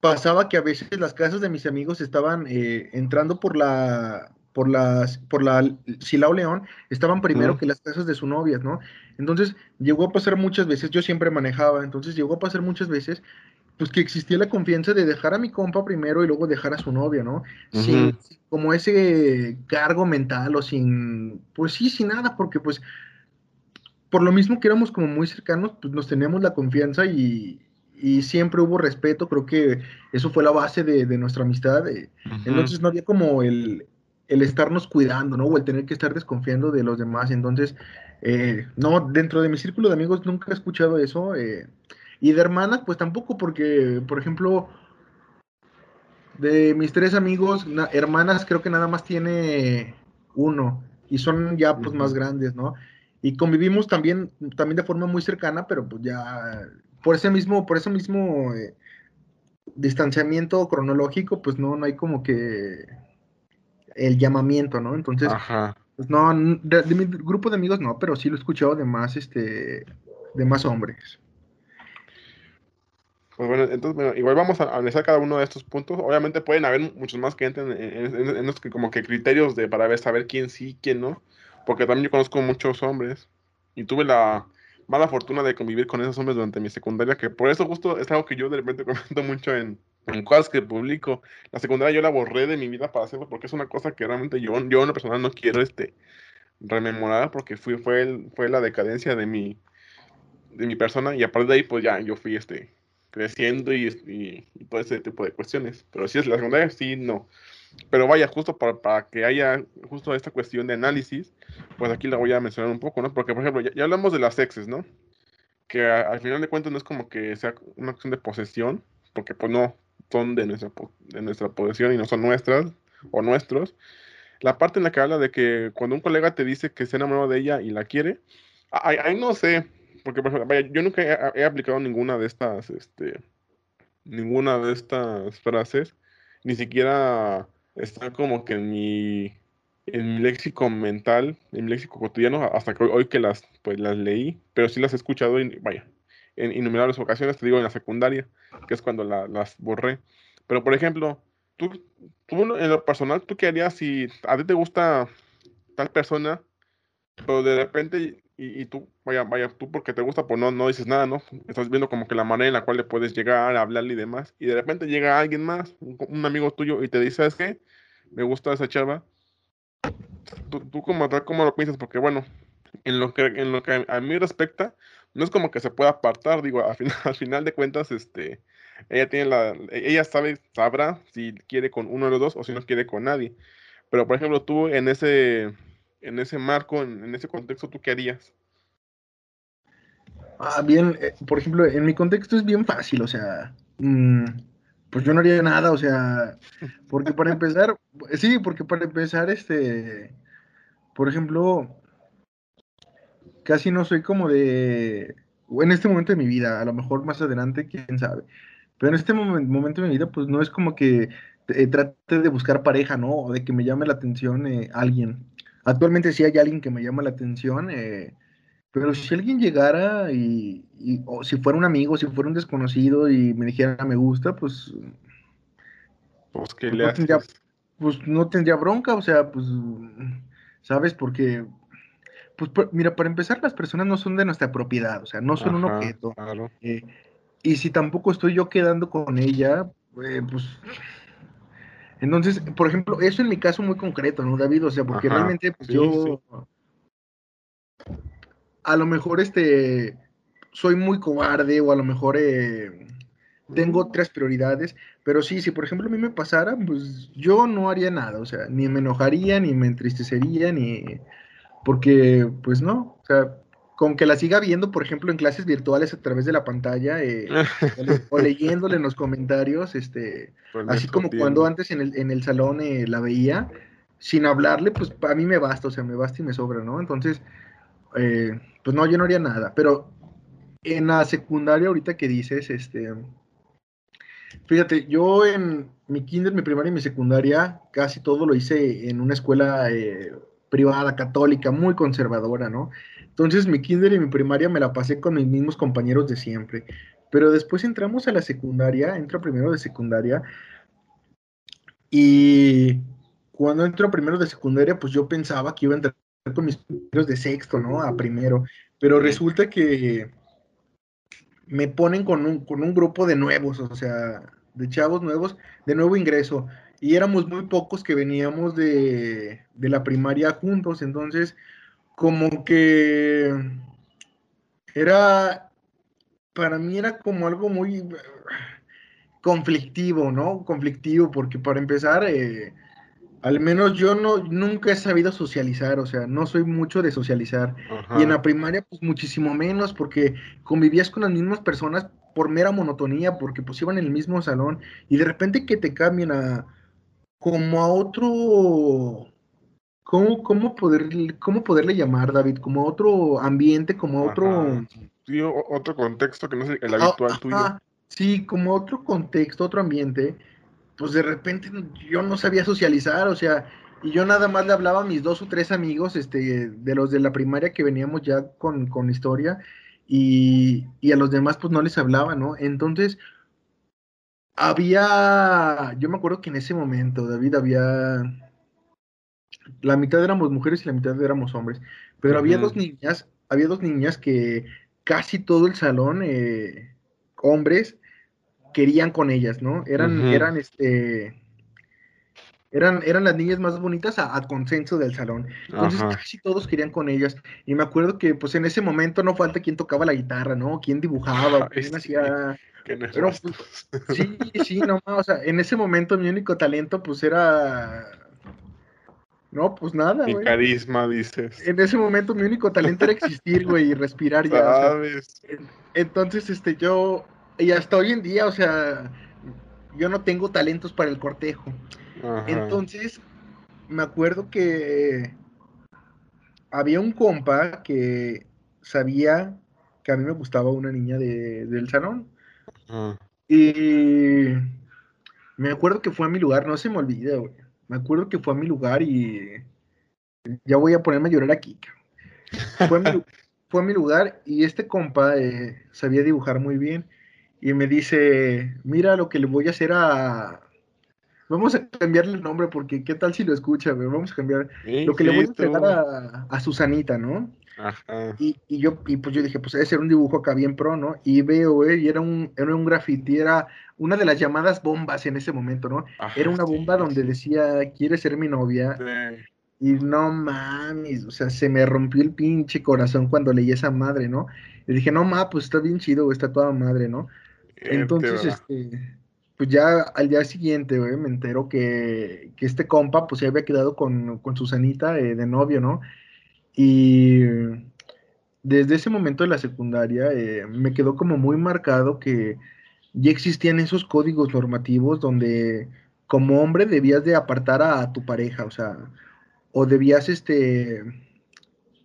pasaba que a veces las casas de mis amigos estaban eh, entrando por la, por las, por la Silao León, estaban primero que las casas de sus novias, ¿no? Entonces llegó a pasar muchas veces, yo siempre manejaba, entonces llegó a pasar muchas veces pues que existía la confianza de dejar a mi compa primero y luego dejar a su novia, ¿no? Sin como ese cargo mental o sin, pues sí, sin nada, porque pues por lo mismo que éramos como muy cercanos, pues nos teníamos la confianza y, siempre hubo respeto, creo que eso fue la base de, nuestra amistad. Eh. Entonces no había como el, el, estarnos cuidando, ¿no? O el tener que estar desconfiando de los demás. Entonces, eh, no, dentro de mi círculo de amigos nunca he escuchado eso. Eh, y de hermanas, pues tampoco, porque, por ejemplo, de mis tres amigos, hermanas, creo que nada más tiene uno. Y son ya pues más grandes, ¿no? Y convivimos también, también de forma muy cercana, pero pues ya por ese mismo, por ese mismo eh, distanciamiento cronológico, pues no, no hay como que el llamamiento, ¿no? Entonces, pues no, de, mi grupo de amigos no, pero sí lo he escuchado de más, este, de más hombres. Pues bueno, entonces, bueno, igual vamos a analizar cada uno de estos puntos. Obviamente pueden haber muchos más que entren en, los que como que criterios de para ver saber quién sí, quién no. Porque también yo conozco muchos hombres y tuve la mala fortuna de convivir con esos hombres durante mi secundaria, que por eso justo es algo que yo de repente comento mucho en, en cosas que publico. La secundaria yo la borré de mi vida para hacerlo porque es una cosa que realmente yo, yo en lo personal no quiero este rememorar porque fui, fue, fue la decadencia de mi, de mi persona y a partir de ahí pues ya yo fui este creciendo y, todo ese tipo de cuestiones. Pero si es la secundaria, sí, no. Pero vaya, justo para, que haya justo esta cuestión de análisis, pues aquí la voy a mencionar un poco, ¿no? Porque, por ejemplo, ya, hablamos de las exes, ¿no? Que al final de cuentas no es como que sea una cuestión de posesión, porque pues no son de nuestra, de nuestra posesión y no son nuestras o nuestros. La parte en la que habla de que cuando un colega te dice que se enamorado de ella y la quiere, ahí no sé, porque, yo nunca he, aplicado ninguna de estas, este, ninguna de estas frases, ni siquiera está como que en mi, en mi léxico mental, en mi léxico cotidiano, hasta que hoy, que las, pues, las leí, pero sí las he escuchado, y, vaya, en innumerables ocasiones, te digo, en la secundaria, que es cuando las borré. Pero, por ejemplo, tú, tú, en lo personal, ¿tú qué harías si a ti te gusta tal persona, pero de repente y, tú, vaya, vaya, tú porque te gusta, pues no, no dices nada, ¿no? Estás viendo como que la manera en la cual le puedes llegar a hablarle y demás, y de repente llega alguien más, un, amigo tuyo, y te dice, ¿sabes qué? Me gusta esa chava. Tú, tú como tal, ¿cómo lo piensas? Porque bueno, en lo que, en lo que a mí respecta, no es como que se pueda apartar, digo, al final, al final de cuentas, este, ella tiene la, ella sabe, sabrá si quiere con uno de los dos o si no quiere con nadie. Pero por ejemplo, tú en ese, en ese marco, en, ese contexto, ¿tú qué harías? Ah, bien, eh, por ejemplo, en mi contexto es bien fácil, o sea, mm, pues yo no haría nada, o sea, porque para empezar, sí, porque para empezar, este, por ejemplo, casi no soy como de, en este momento de mi vida, a lo mejor más adelante, quién sabe, pero en este momento de mi vida, pues no es como que eh, trate de buscar pareja, ¿no? O de que me llame la atención eh, alguien. Actualmente sí hay alguien que me llama la atención, eh, pero si alguien llegara y, o si fuera un amigo, si fuera un desconocido y me dijera me gusta, pues... Pues, ¿qué pues le no tendría, pues no tendría bronca, o sea, pues, ¿sabes? Porque pues mira, para empezar, las personas no son de nuestra propiedad, o sea, no son un objeto. Claro. Y si tampoco estoy yo quedando con ella, eh, pues... Entonces, por ejemplo, eso en mi caso muy concreto, ¿no, David? O sea, porque realmente pues, yo... A lo mejor este soy muy cobarde o a lo mejor eh, tengo otras prioridades, pero sí, si por ejemplo a mí me pasara, pues yo no haría nada, o sea, ni me enojaría, ni me entristecería, ni... Porque, pues no, o sea, con que la siga viendo, por ejemplo, en clases virtuales a través de la pantalla eh, o, leyéndole en los comentarios, este, así como cuando antes en el, en el salón eh, la veía, sin hablarle, pues a mí me basta, o sea, me basta y me sobra, ¿no? Entonces, eh, pues no, yo no haría nada, pero en la secundaria ahorita que dices, este, fíjate, yo en mi kinder, mi primaria y mi secundaria, casi todo lo hice en una escuela privada, católica, muy conservadora, ¿no? Entonces mi kinder y mi primaria me la pasé con mis mismos compañeros de siempre. Pero después entramos a la secundaria, entro primero de secundaria. Y cuando entro primero de secundaria, pues yo pensaba que iba a entrar con mis compañeros de sexto, ¿no? A primero. Pero resulta que me ponen con un, con un grupo de nuevos, o sea, de chavos nuevos, de nuevo ingreso. Y éramos muy pocos que veníamos de, de la primaria juntos. Entonces, como que era, para mí era como algo muy conflictivo, ¿no? Conflictivo, porque para empezar, eh, al menos yo no, nunca he sabido socializar, o sea, no soy mucho de socializar. Y en la primaria, pues muchísimo menos, porque convivías con las mismas personas por mera monotonía, porque pues iban en el mismo salón, y de repente que te cambien a como a otro ¿Cómo, cómo, poder, ¿Cómo poderle llamar, David? Como otro ambiente, como otro... Sí, otro contexto que no es el ah, habitual tuyo. Sí, como otro contexto, otro ambiente. Pues de repente yo no sabía socializar, o sea, y yo nada más le hablaba a mis dos o tres amigos, este, de los de la primaria que veníamos ya con, con historia, y, y a los demás pues no les hablaba, ¿no? Entonces, había, yo me acuerdo que en ese momento, David, había la mitad éramos mujeres y la mitad éramos hombres, pero había dos niñas, había dos niñas que casi todo el salón, eh, hombres, querían con ellas, ¿no? Eran, eran, este, eran, eran las niñas más bonitas a, consenso del salón. Entonces casi todos querían con ellas. Y me acuerdo que pues en ese momento no falta quien tocaba la guitarra, ¿no? Quién dibujaba, quién hacía... Pero, pues, sí, sí, no, o sea, en ese momento mi único talento pues era no, pues nada, güey. Mi carisma, dices. En ese momento mi único talento era existir, güey, y respirar ya. ¿Sabes? entonces, este, yo, y hasta hoy en día, o sea, yo no tengo talentos para el cortejo. Entonces, me acuerdo que había un compa que sabía que a mí me gustaba una niña de, del salón. Y me acuerdo que fue a mi lugar, no se me olvida, güey me acuerdo que fue a mi lugar y ya voy a ponerme a llorar aquí. Fue a mi, lugar y este compa eh, sabía dibujar muy bien y me dice, mira lo que le voy a hacer a... Vamos a cambiarle el nombre porque qué tal si lo escucha, vamos a cambiar. lo que le voy a entregar a, a Susanita, ¿no? Y, y, yo, y pues yo dije, pues debe ser un dibujo acá bien pro, ¿no? Y veo, güey, y era un, era un graffiti, era una de las llamadas bombas en ese momento, ¿no? era una bomba donde decía, ¿quieres ser mi novia? Y no mames, o sea, se me rompió el pinche corazón cuando leí esa madre, ¿no? Y dije, no ma, pues está bien chido, está toda madre, ¿no? Entonces, este, pues ya al día siguiente, güey, me entero que, este compa, pues se había quedado con, con Susanita eh, de novio, ¿no? Y desde ese momento de la secundaria eh, me quedó como muy marcado que ya existían esos códigos normativos donde como hombre debías de apartar a, tu pareja, o sea, o debías, este,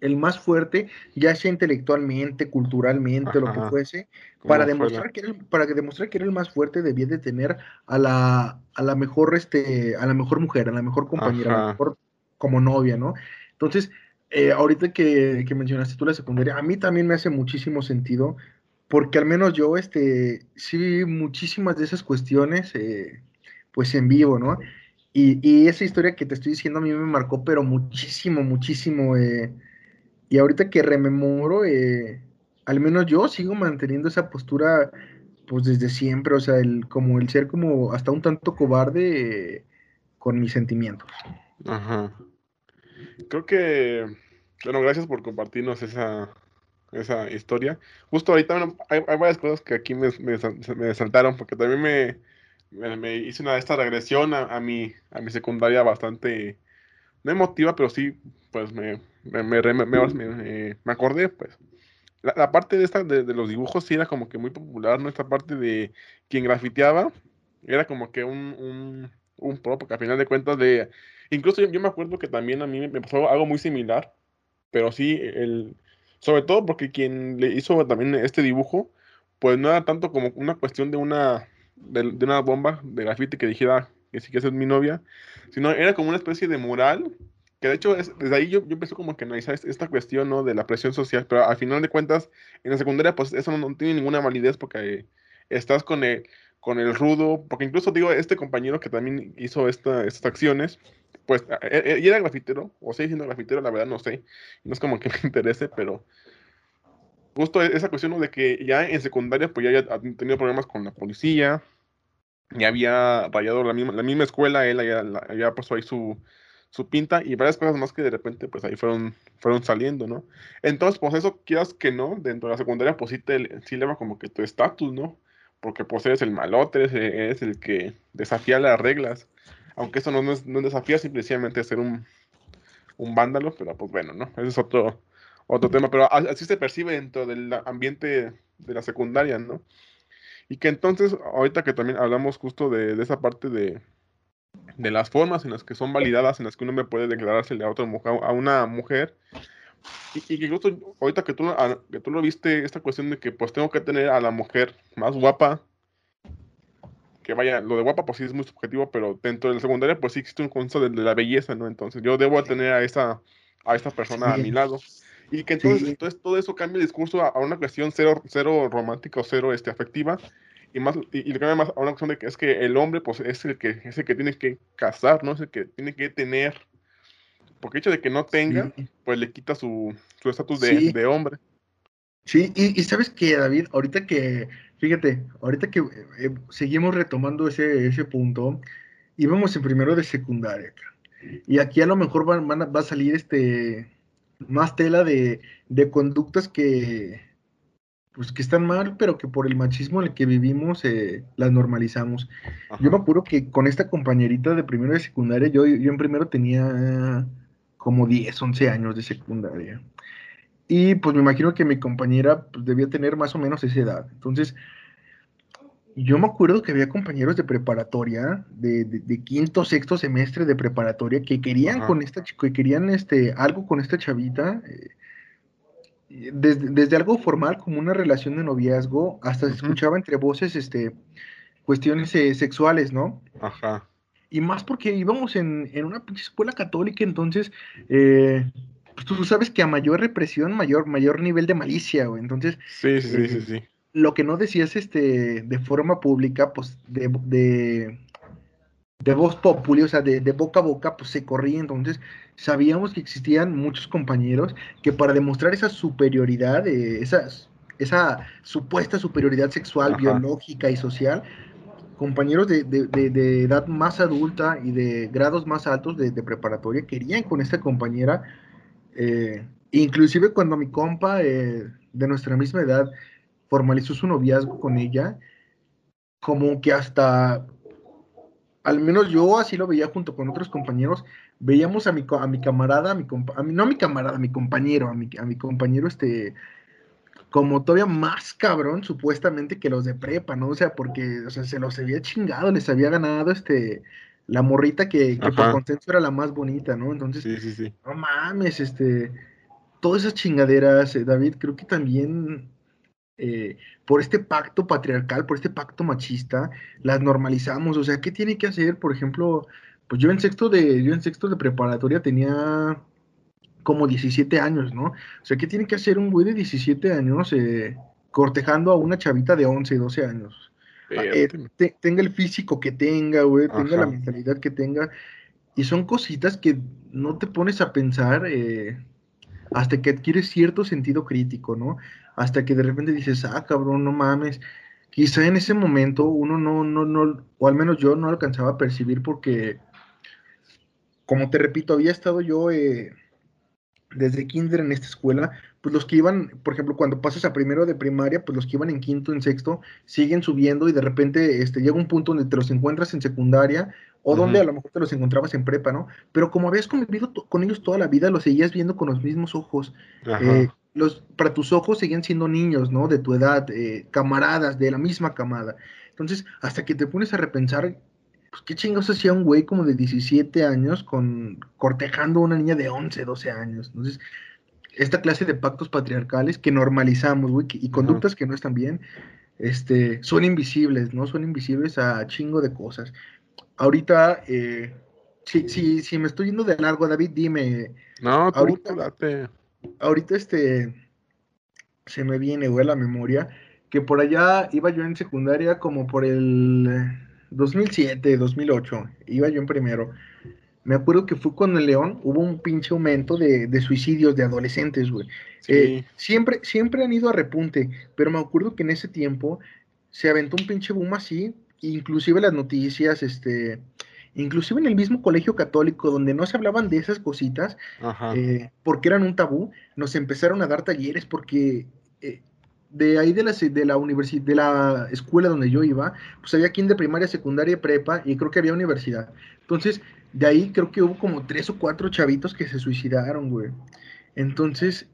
el más fuerte, ya sea intelectualmente, culturalmente, lo que fuese, para demostrar, que era, para demostrar que era el más fuerte, debía de tener a la, a la mejor, este, a la mejor mujer, a la mejor compañera, a la mejor como novia, ¿no? Entonces, eh, ahorita que, que, mencionaste tú la secundaria, a mí también me hace muchísimo sentido, porque al menos yo, este, sí vi muchísimas de esas cuestiones, eh, pues en vivo, ¿no? Y, y, esa historia que te estoy diciendo a mí me marcó, pero muchísimo, muchísimo, eh, y ahorita que rememoro, eh, al menos yo sigo manteniendo esa postura pues desde siempre, o sea, el, como el ser como hasta un tanto cobarde eh, con mis sentimientos. Ajá. Creo que, bueno, gracias por compartirnos esa, esa historia. Justo ahorita hay, varias cosas que aquí me, me, saltaron, porque también me, me, hice una esta regresión a, a, mi, a mi secundaria bastante, no emotiva, pero sí, pues me, me, me, acordé, pues. La, parte de esta de, los dibujos sí era como que muy popular, ¿no? Esta parte de quien grafiteaba era como que un, un, un pro, porque al final de cuentas de... Incluso yo, me acuerdo que también a mí me pasó algo muy similar, pero sí, el, sobre todo porque quien le hizo también este dibujo, pues no era tanto como una cuestión de una, de, una bomba de grafite que dijera que sí que es mi novia, sino era como una especie de mural que de hecho, desde ahí yo, yo empecé como que analizar esta cuestión, ¿no? De la presión social, pero al final de cuentas, en la secundaria, pues eso no, tiene ninguna validez porque estás con el, con el rudo, porque incluso digo, este compañero que también hizo esta, estas acciones, pues, e, e, era grafitero, o sigue siendo grafitero, la verdad no sé, no es como que me interese, pero justo esa cuestión, ¿no? De que ya en secundaria, pues ya había tenido problemas con la policía, ya había rayado la misma, la misma escuela, él había puesto ahí su su pinta y varias cosas más que de repente pues ahí fueron, fueron saliendo, ¿no? Entonces, pues eso quieras que no, dentro de la secundaria pues sí, te, sí eleva como que tu estatus, ¿no? Porque pues eres el malote, eres, el que desafía las reglas, aunque eso no, es, no desafía, simplemente ser un, un vándalo, pero pues bueno, ¿no? Ese es otro, otro tema, pero así se percibe dentro del ambiente de la secundaria, ¿no? Y que entonces, ahorita que también hablamos justo de esa parte de, de las formas en las que son validadas, en las que uno me puede declarársele a otra mujer, a una mujer. Y, que incluso ahorita que tú, que tú lo viste, esta cuestión de que pues tengo que tener a la mujer más guapa, que vaya, lo de guapa pues sí es muy subjetivo, pero dentro de la secundaria pues sí existe un concepto de, la belleza, ¿no? Entonces yo debo tener a esa, a esta persona a mi lado. Y que entonces, entonces todo eso cambia el discurso a, una cuestión cero, cero romántica o cero este, afectiva, y más y, cambia más a una cuestión de que es que el hombre pues es el que es el que tiene que casar no es el que tiene que tener porque el hecho de que no tenga pues le quita su estatus de, de, hombre. Sí y, sabes que David ahorita que fíjate ahorita que eh, seguimos retomando ese ese punto íbamos en primero de secundaria y aquí a lo mejor van, va a salir este más tela de, de conductas que pues que están mal, pero que por el machismo en el que vivimos eh, las normalizamos. Yo me acuerdo que con esta compañerita de primero de secundaria, yo, yo en primero tenía como 10, 11 años de secundaria. Y pues me imagino que mi compañera pues, debía tener más o menos esa edad. Entonces, yo me acuerdo que había compañeros de preparatoria, de, de, quinto, sexto semestre de preparatoria, que querían con esta que querían este, algo con esta chavita. Eh, desde, algo formal como una relación de noviazgo hasta se escuchaba entre voces este, cuestiones eh, sexuales, ¿no? Ajá. Y más porque íbamos en, una escuela católica, entonces, eh, pues tú sabes que a mayor represión, mayor, mayor nivel de malicia, güey. Entonces, sí, sí, sí, sí. Lo que no decías este, de forma pública, pues de, de, de voz populi, o sea, de, de, boca a boca, pues se corría. Entonces, sabíamos que existían muchos compañeros que para demostrar esa superioridad, eh, esa, esa supuesta superioridad sexual, biológica y social, compañeros de, de, edad más adulta y de grados más altos de, preparatoria querían con esta compañera, eh, inclusive cuando mi compa eh, de nuestra misma edad formalizó su noviazgo con ella, como que hasta, al menos yo así lo veía junto con otros compañeros, veíamos a mi, a mi camarada, a mi, a mi, no a mi camarada, a mi compañero, a mi, a mi compañero, este, como todavía más cabrón, supuestamente, que los de prepa, ¿no? O sea, porque, o sea, se los había chingado, les había ganado, este, la morrita que, que por consenso era la más bonita, ¿no? Entonces, sí, sí, sí. no mames, este, todas esas chingaderas, eh, David, creo que también eh, por este pacto patriarcal, por este pacto machista, las normalizamos. O sea, ¿qué tiene que hacer? Por ejemplo, pues yo en sexto de, yo en sexto de preparatoria tenía como 17 años, ¿no? O sea, ¿qué tiene que hacer un güey de 17 años eh, cortejando a una chavita de 11, 12 años? Ah, eh, tenga el físico que tenga, güey, tenga la mentalidad que tenga. Y son cositas que no te pones a pensar hasta que adquieres cierto sentido crítico, ¿no? hasta que de repente dices, ah, cabrón, no mames. Quizá en ese momento uno no, no, no, o al menos yo no alcanzaba a percibir porque, como te repito, había estado yo eh, desde kinder en esta escuela, pues los que iban, por ejemplo, cuando pasas a primero de primaria, pues los que iban en quinto, en sexto, siguen subiendo y de repente este, llega un punto donde te los encuentras en secundaria o donde a lo mejor te los encontrabas en prepa, ¿no? Pero como habías convivido con ellos toda la vida, los seguías viendo con los mismos ojos. Eh, los, para tus ojos siguen siendo niños, ¿no? De tu edad, eh, camaradas, de la misma camada. Entonces, hasta que te pones a repensar, pues qué chingados hacía un güey como de 17 años con cortejando a una niña de 11, 12 años. Entonces, esta clase de pactos patriarcales que normalizamos, güey, y conductas que no están bien, este, son invisibles, ¿no? Son invisibles a chingo de cosas. Ahorita, eh, si, si, si me estoy yendo de largo, David, dime. No, tú, ahorita, date ahorita este se me viene, güey, la memoria, que por allá iba yo en secundaria como por el 2007, 2008, iba yo en primero. Me acuerdo que fue cuando en León hubo un pinche aumento de, suicidios de adolescentes, güey. Eh, siempre, siempre han ido a repunte, pero me acuerdo que en ese tiempo se aventó un pinche boom así, inclusive las noticias, este, inclusive en el mismo colegio católico, donde no se hablaban de esas cositas, eh, porque eran un tabú, nos empezaron a dar talleres porque eh, de ahí de la, de la universidad, de la escuela donde yo iba, pues había de primaria, secundaria, prepa, y creo que había universidad. Entonces, de ahí creo que hubo como tres o cuatro chavitos que se suicidaron, güey. Entonces,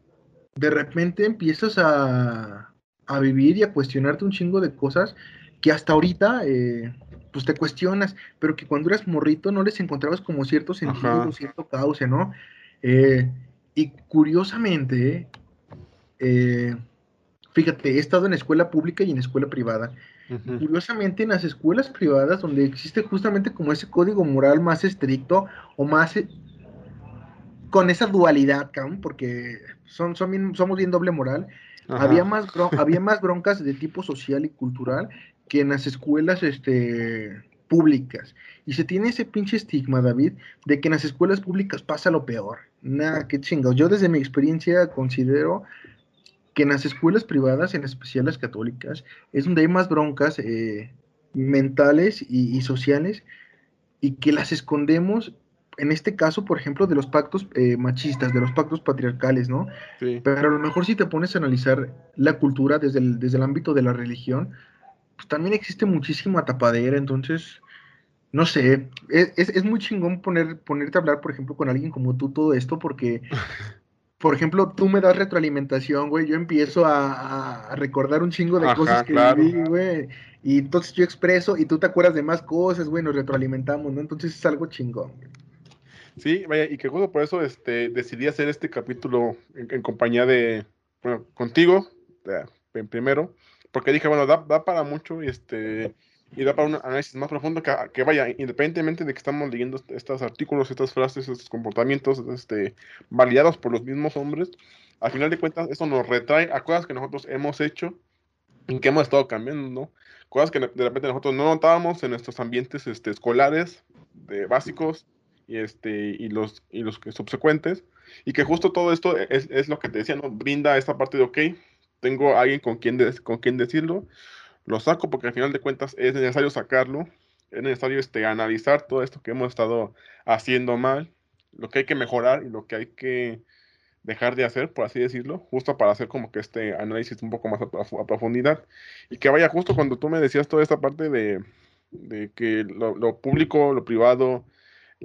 de repente empiezas a, a vivir y a cuestionarte un chingo de cosas que hasta ahorita... Eh, pues te cuestionas, pero que cuando eras morrito no les encontrabas como cierto sentido, cierto cauce, ¿no? Eh, y curiosamente, eh, fíjate, he estado en escuela pública y en escuela privada. Curiosamente, en las escuelas privadas, donde existe justamente como ese código moral más estricto o más con esa dualidad, porque son, son somos bien doble moral, había más, había más broncas de tipo social y cultural que en las escuelas este, públicas. Y se tiene ese pinche estigma, David, de que en las escuelas públicas pasa lo peor. Nada, qué chingados. Yo desde mi experiencia considero que en las escuelas privadas, en especial las católicas, es donde hay más broncas eh, mentales y, sociales y que las escondemos, en este caso, por ejemplo, de los pactos eh, machistas, de los pactos patriarcales, ¿no? Pero a lo mejor si te pones a analizar la cultura desde el, desde el ámbito de la religión, pues también existe muchísima tapadera, entonces, no sé, es, es, muy chingón poner, ponerte a hablar, por ejemplo, con alguien como tú todo esto, porque, por ejemplo, tú me das retroalimentación, güey, yo empiezo a, recordar un chingo de cosas que viví, güey, y entonces yo expreso y tú te acuerdas de más cosas, güey, nos retroalimentamos, ¿no? Entonces es algo chingón. Sí, vaya, y que justo por eso este, decidí hacer este capítulo en, compañía de, bueno, contigo, primero, porque dije, bueno, da, da para mucho y, este, y da para un análisis más profundo que, que, vaya, independientemente de que estamos leyendo estos artículos, estas frases, estos comportamientos este, validados por los mismos hombres, al final de cuentas eso nos retrae a cosas que nosotros hemos hecho y que hemos estado cambiando, ¿no? Cosas que de repente nosotros no notábamos en nuestros ambientes este, escolares, de básicos y, este, y, los, y los subsecuentes, y que justo todo esto es, es lo que te decía, ¿no? Brinda esta parte de, ok, tengo alguien con quien, con quien decirlo, lo saco porque al final de cuentas es necesario sacarlo, es necesario este, analizar todo esto que hemos estado haciendo mal, lo que hay que mejorar y lo que hay que dejar de hacer, por así decirlo, justo para hacer como que este análisis un poco más a, profundidad. Y que vaya justo cuando tú me decías toda esta parte de, que lo, público, lo privado,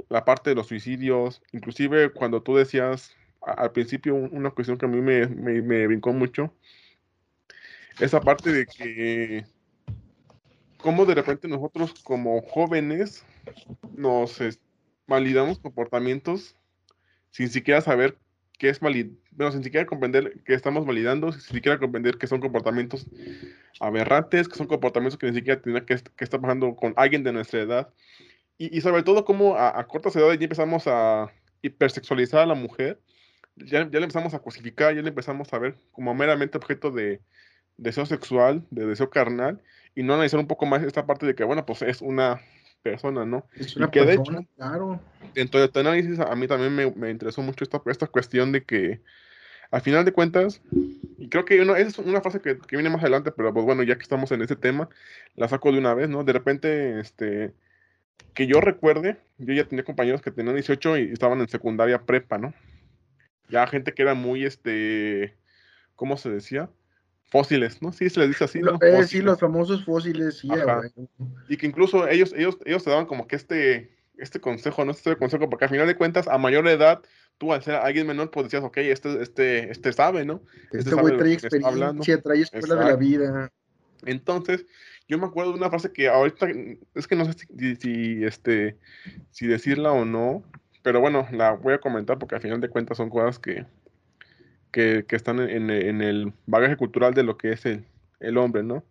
la parte de los suicidios, inclusive cuando tú decías al principio una cuestión que a mí me, me, brincó mucho, esa parte de que cómo de repente nosotros como jóvenes nos validamos comportamientos sin siquiera saber qué es valid bueno, sin siquiera comprender que estamos validando, sin siquiera comprender que son comportamientos aberrantes, que son comportamientos que ni siquiera tiene que, que estar pasando con alguien de nuestra edad. Y, y sobre todo cómo a, a, cortas edades ya empezamos a hipersexualizar a la mujer, ya, ya le empezamos a cosificar, ya le empezamos a ver como meramente objeto de deseo sexual, de deseo carnal, y no analizar un poco más esta parte de que, bueno, pues es una persona, ¿no? Es una que persona, de hecho, claro. Dentro de tu análisis, a mí también me, me interesó mucho esta, esta cuestión de que, al final de cuentas, y creo que esa es una frase que, que, viene más adelante, pero pues bueno, ya que estamos en ese tema, la saco de una vez, ¿no? De repente, este, que yo recuerde, yo ya tenía compañeros que tenían 18 y estaban en secundaria prepa, ¿no? Ya gente que era muy, este, ¿cómo se decía? Fósiles, ¿no? Sí, se les dice así, ¿no? Eh, sí, los famosos fósiles, sí. Y que incluso ellos, ellos, ellos te daban como que este, este consejo, ¿no? Este consejo, porque al final de cuentas, a mayor edad, tú al ser alguien menor, pues decías, ok, este, este, este sabe, ¿no? Este, este güey trae experiencia, trae escuela de la vida. Entonces, yo me acuerdo de una frase que ahorita, es que no sé si, si, este, si decirla o no, pero bueno, la voy a comentar porque al final de cuentas son cosas que, que, están en, el bagaje cultural de lo que es el, hombre, ¿no?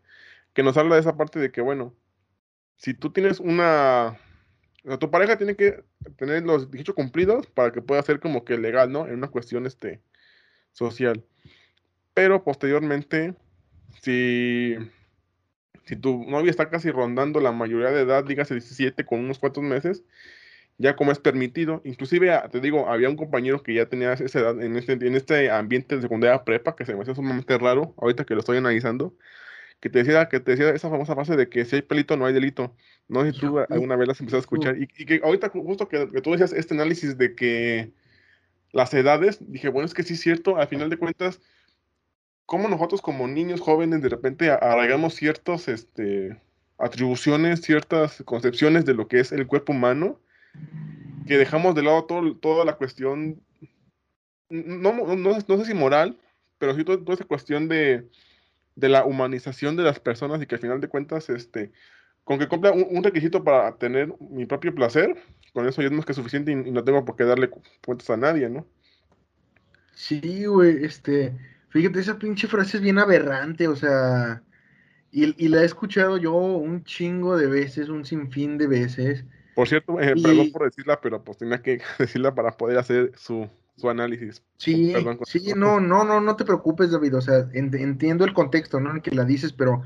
Que nos habla de esa parte de que, bueno, si tú tienes una... Tu pareja tiene que tener los dichos cumplidos para que pueda ser como que legal, ¿no? En una cuestión este, social. Pero posteriormente, si, si tu novia está casi rondando la mayoría de edad, dígase 17 con unos cuantos meses, ya como es permitido. Inclusive, ah, te digo, había un compañero que ya tenía esa edad en este, en este ambiente de secundaria prepa, que se me hace sumamente raro, ahorita que lo estoy analizando, que te decía, que te decía esa famosa frase de que si hay pelito no hay delito. No sé si tú alguna vez las empezaste a escuchar. Y, que ahorita justo que, que, tú decías este análisis de que las edades, dije, bueno, es que sí es cierto, al final de cuentas, como nosotros como niños jóvenes de repente arraigamos ciertas este, atribuciones, ciertas concepciones de lo que es el cuerpo humano, que dejamos de lado todo, toda la cuestión, no, no, no, sé si moral, pero sí toda, esa cuestión de, de, la humanización de las personas y que al final de cuentas, este, con que cumpla un, requisito para tener mi propio placer, con eso ya es más que suficiente y, no tengo por qué darle cuentas a nadie, ¿no? Sí, güey, este, fíjate, esa pinche frase es bien aberrante, o sea, y, y la he escuchado yo un chingo de veces, un sinfín de veces. Por cierto, eh, perdón por decirla, pero pues tenía que decirla para poder hacer su, su análisis. Sí, sí, no, no, no, no te preocupes, David. O sea, entiendo el contexto, ¿no? En que la dices, pero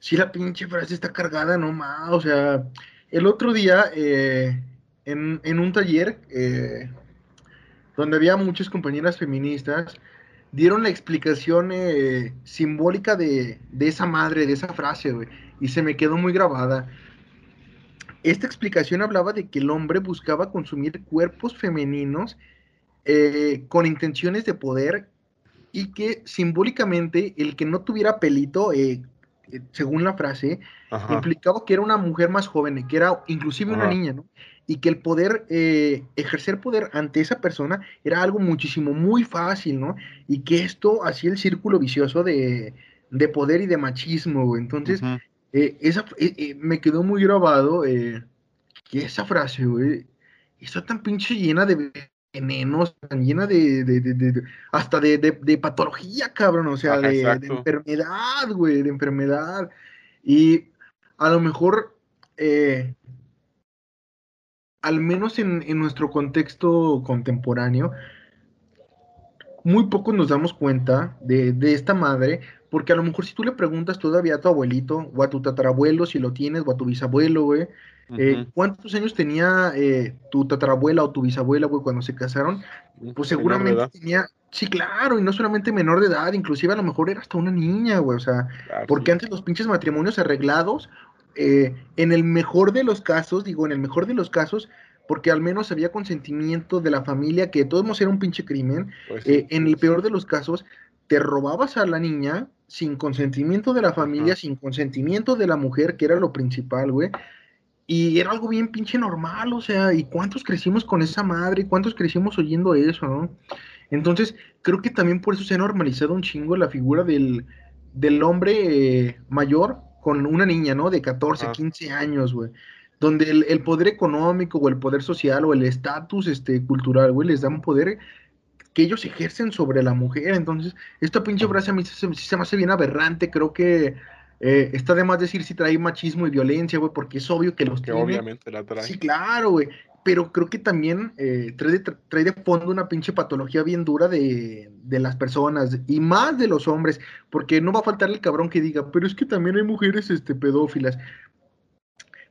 sí la pinche frase está cargada, no más. O sea, el otro día, eh, en, en, un taller eh, donde había muchas compañeras feministas, dieron la explicación simbólica de, de esa madre, de esa frase, güey. Y se me quedó muy grabada. Esta explicación hablaba de que el hombre buscaba consumir cuerpos femeninos eh, con intenciones de poder y que simbólicamente el que no tuviera pelito, eh, eh, según la frase, implicaba que era una mujer más joven, que era inclusive una niña, ¿no? Y que el poder, ejercer poder ante esa persona era algo muchísimo, muy fácil, ¿no? Y que esto hacía el círculo vicioso de, poder y de machismo, Entonces, eh, esa, eh, eh, me quedó muy grabado que esa frase, güey, está tan pinche llena de venenos, tan llena de, de, de, hasta de, patología, cabrón, o sea, de, enfermedad, güey, de enfermedad. Y a lo mejor, al menos en, en, nuestro contexto contemporáneo, muy pocos nos damos cuenta de, esta madre, porque a lo mejor si tú le preguntas todavía a tu abuelito o a tu tatarabuelo, si lo tienes, o a tu bisabuelo, güey, eh, ¿cuántos años tenía eh, tu tatarabuela o tu bisabuela, güey, cuando se casaron? Pues seguramente tenía, sí, claro, y no solamente menor de edad, inclusive a lo mejor era hasta una niña, güey, o sea, porque antes los pinches matrimonios arreglados, eh, en el mejor de los casos, digo, en el mejor de los casos, porque al menos había consentimiento de la familia, que de todos modos era un pinche crimen. Pues sí, Eh, en el peor de los casos, te robabas a la niña sin consentimiento de la familia, sin consentimiento de la mujer, que era lo principal, güey. Y era algo bien pinche normal, o sea, ¿y cuántos crecimos con esa madre? ¿Y cuántos crecimos oyendo eso, no? Entonces, creo que también por eso se ha normalizado un chingo la figura del, del hombre eh, mayor con una niña, ¿no? De 14, Ajá. 15 años, güey. Donde el, el poder económico o el poder social o el estatus este, cultural, güey, les da un poder que ellos ejercen sobre la mujer. Entonces, esta pinche frase a mí se, se- me hace bien aberrante. Creo que eh, está de más decir si trae machismo y violencia, güey, porque es obvio que los Que obviamente la trae. Sí, claro, güey. Pero creo que también eh, trae, de, trae de fondo una pinche patología bien dura de, de las personas y más de los hombres, porque no va a faltar el cabrón que diga, pero es que también hay mujeres este, pedófilas.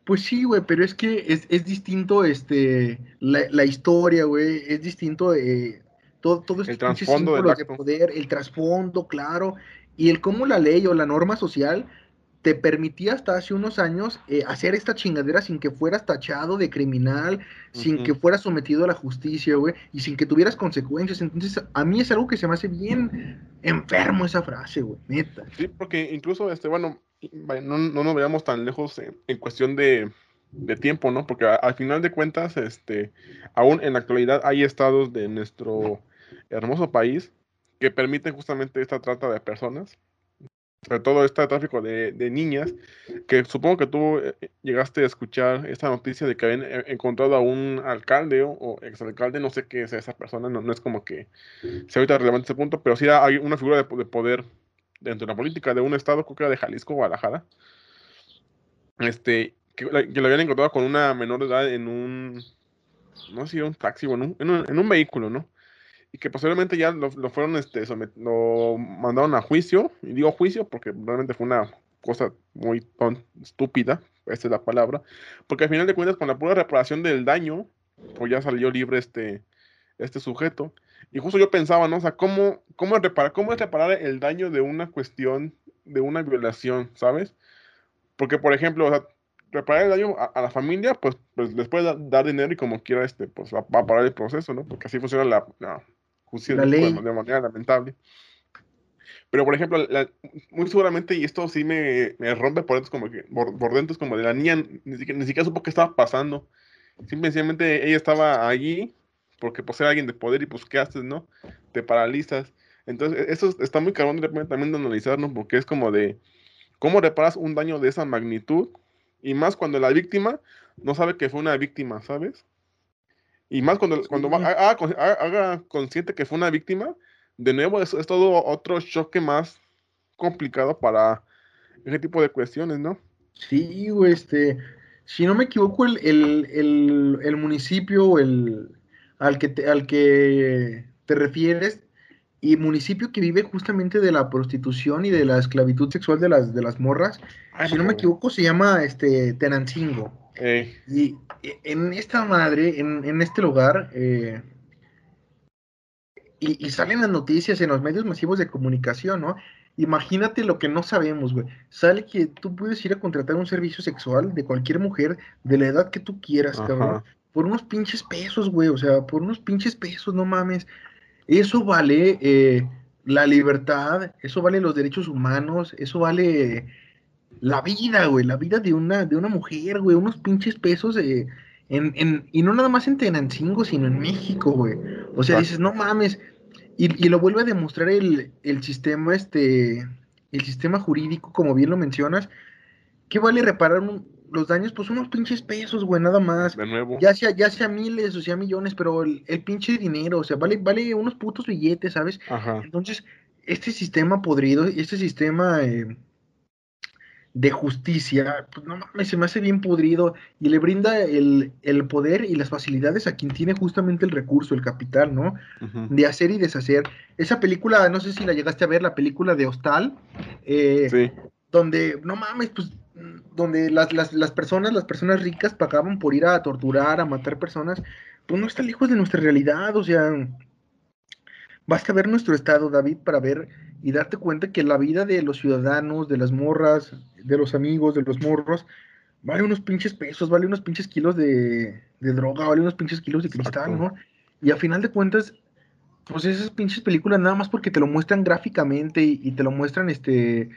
Pues sí, güey, pero es que es, es distinto este, la, la historia, güey, es distinto eh, todo, todo El estos pinches trasfondo del poder, el trasfondo, claro, y el cómo la ley o la norma social te permitía hasta hace unos años eh, hacer esta chingadera sin que fueras tachado de criminal, sin que fueras sometido a la justicia, güey, y sin que tuvieras consecuencias. Entonces, a mí es algo que se me hace bien enfermo esa frase, güey, neta. Sí, porque incluso, este, bueno, no, no nos veamos tan lejos en, en cuestión de, de tiempo, ¿no? Porque a- al final de cuentas, este, aún en la actualidad hay estados de nuestro hermoso país que permiten justamente esta trata de personas, sobre todo este tráfico de, niñas, que supongo que tú eh, llegaste a escuchar esta noticia de que habían eh, encontrado a un alcalde o, exalcalde, no sé qué es esa persona, no, no es como que sea ahorita relevante ese punto, pero sí hay una figura de, po- de poder dentro de la política de un estado, que era de Jalisco, Guadalajara, este, que, lo habían encontrado con una menor de edad en un, no sé un taxi o en un, en un vehículo, ¿no? Y que posteriormente ya lo, lo fueron, este, lo mandaron a juicio, y digo juicio porque realmente fue una cosa muy ton- estúpida, esa es la palabra, porque al final de cuentas con la pura reparación del daño, pues ya salió libre este, este sujeto. Y justo yo pensaba, ¿no? O sea, ¿cómo, cómo, reparar, ¿cómo es reparar el daño de una cuestión, de una violación, ¿sabes? Porque, por ejemplo, reparar el daño a, la familia, pues, pues les puede da- dar dinero y como quiera, este, pues va, a parar el proceso, ¿no? Porque así funciona la de- manera lamentable. Pero, por ejemplo, la- muy seguramente, y esto sí me, me rompe por dentro, como que, por, por dentro, es como de la niña, ni siquiera, ni siquiera supo qué estaba pasando. Simplemente ella estaba allí porque pues era alguien de poder y pues ¿qué haces, no? Te paralizas. Entonces, e- eso es- está muy cabrón de repente también de analizar, ¿no? Porque es como de, ¿cómo reparas un daño de esa magnitud? Y más cuando la víctima no sabe que fue una víctima, ¿sabes? Y más cuando, cuando Sí. haga, con- haga- consciente que fue una víctima, de nuevo es, es todo otro choque más complicado para ese tipo de cuestiones, ¿no? Sí, güey, este, si no me equivoco, el, el, el, el municipio el, al, que te, al que te refieres, y municipio que vive justamente de la prostitución y de la esclavitud sexual de las, de las morras, Ay, si no me equivoco, se llama este, Tenancingo. Y en esta madre, en, en este lugar, eh, y, y salen las noticias en los medios masivos de comunicación, ¿no? Imagínate lo que no sabemos, güey. Sale que tú puedes ir a contratar un servicio sexual de cualquier mujer de la edad que tú quieras, Ajá. cabrón. Por unos pinches pesos, güey. O sea, por unos pinches pesos, no mames. Eso vale eh, la libertad, eso vale los derechos humanos, eso vale la vida, güey, la vida de una, de una mujer, güey, unos pinches pesos eh, en, en, y no nada más en Tenancingo, sino en México, güey. O sea, dices, no mames, y, y lo vuelve a demostrar el, el sistema, este, el sistema jurídico, como bien lo mencionas, ¿qué vale reparar un- los daños? Pues unos pinches pesos, güey, nada más. de nuevo. Ya sea, ya sea miles o sea millones, pero el, el pinche dinero, o sea, vale, vale unos putos billetes, ¿sabes? Ajá. Entonces, este sistema podrido, este sistema eh, de justicia, pues no mames, se me hace bien podrido y le brinda el, el poder y las facilidades a quien tiene justamente el recurso, el capital, ¿no? De hacer y deshacer. Esa película, no sé si la llegaste a ver, la película de Hostal, eh, Sí. donde, no mames, pues, donde las, las, las personas, las personas ricas pagaban por ir a torturar, a matar personas, pues no está lejos de nuestra realidad, o sea, basta ver nuestro estado, David, para ver y darte cuenta que la vida de los ciudadanos, de las morras, de los amigos, de los morros, vale unos pinches pesos, vale unos pinches kilos de, droga, vale unos pinches kilos de cristal, ¿no? Y a final de cuentas, pues esas pinches películas nada más porque te lo muestran gráficamente y, te lo muestran este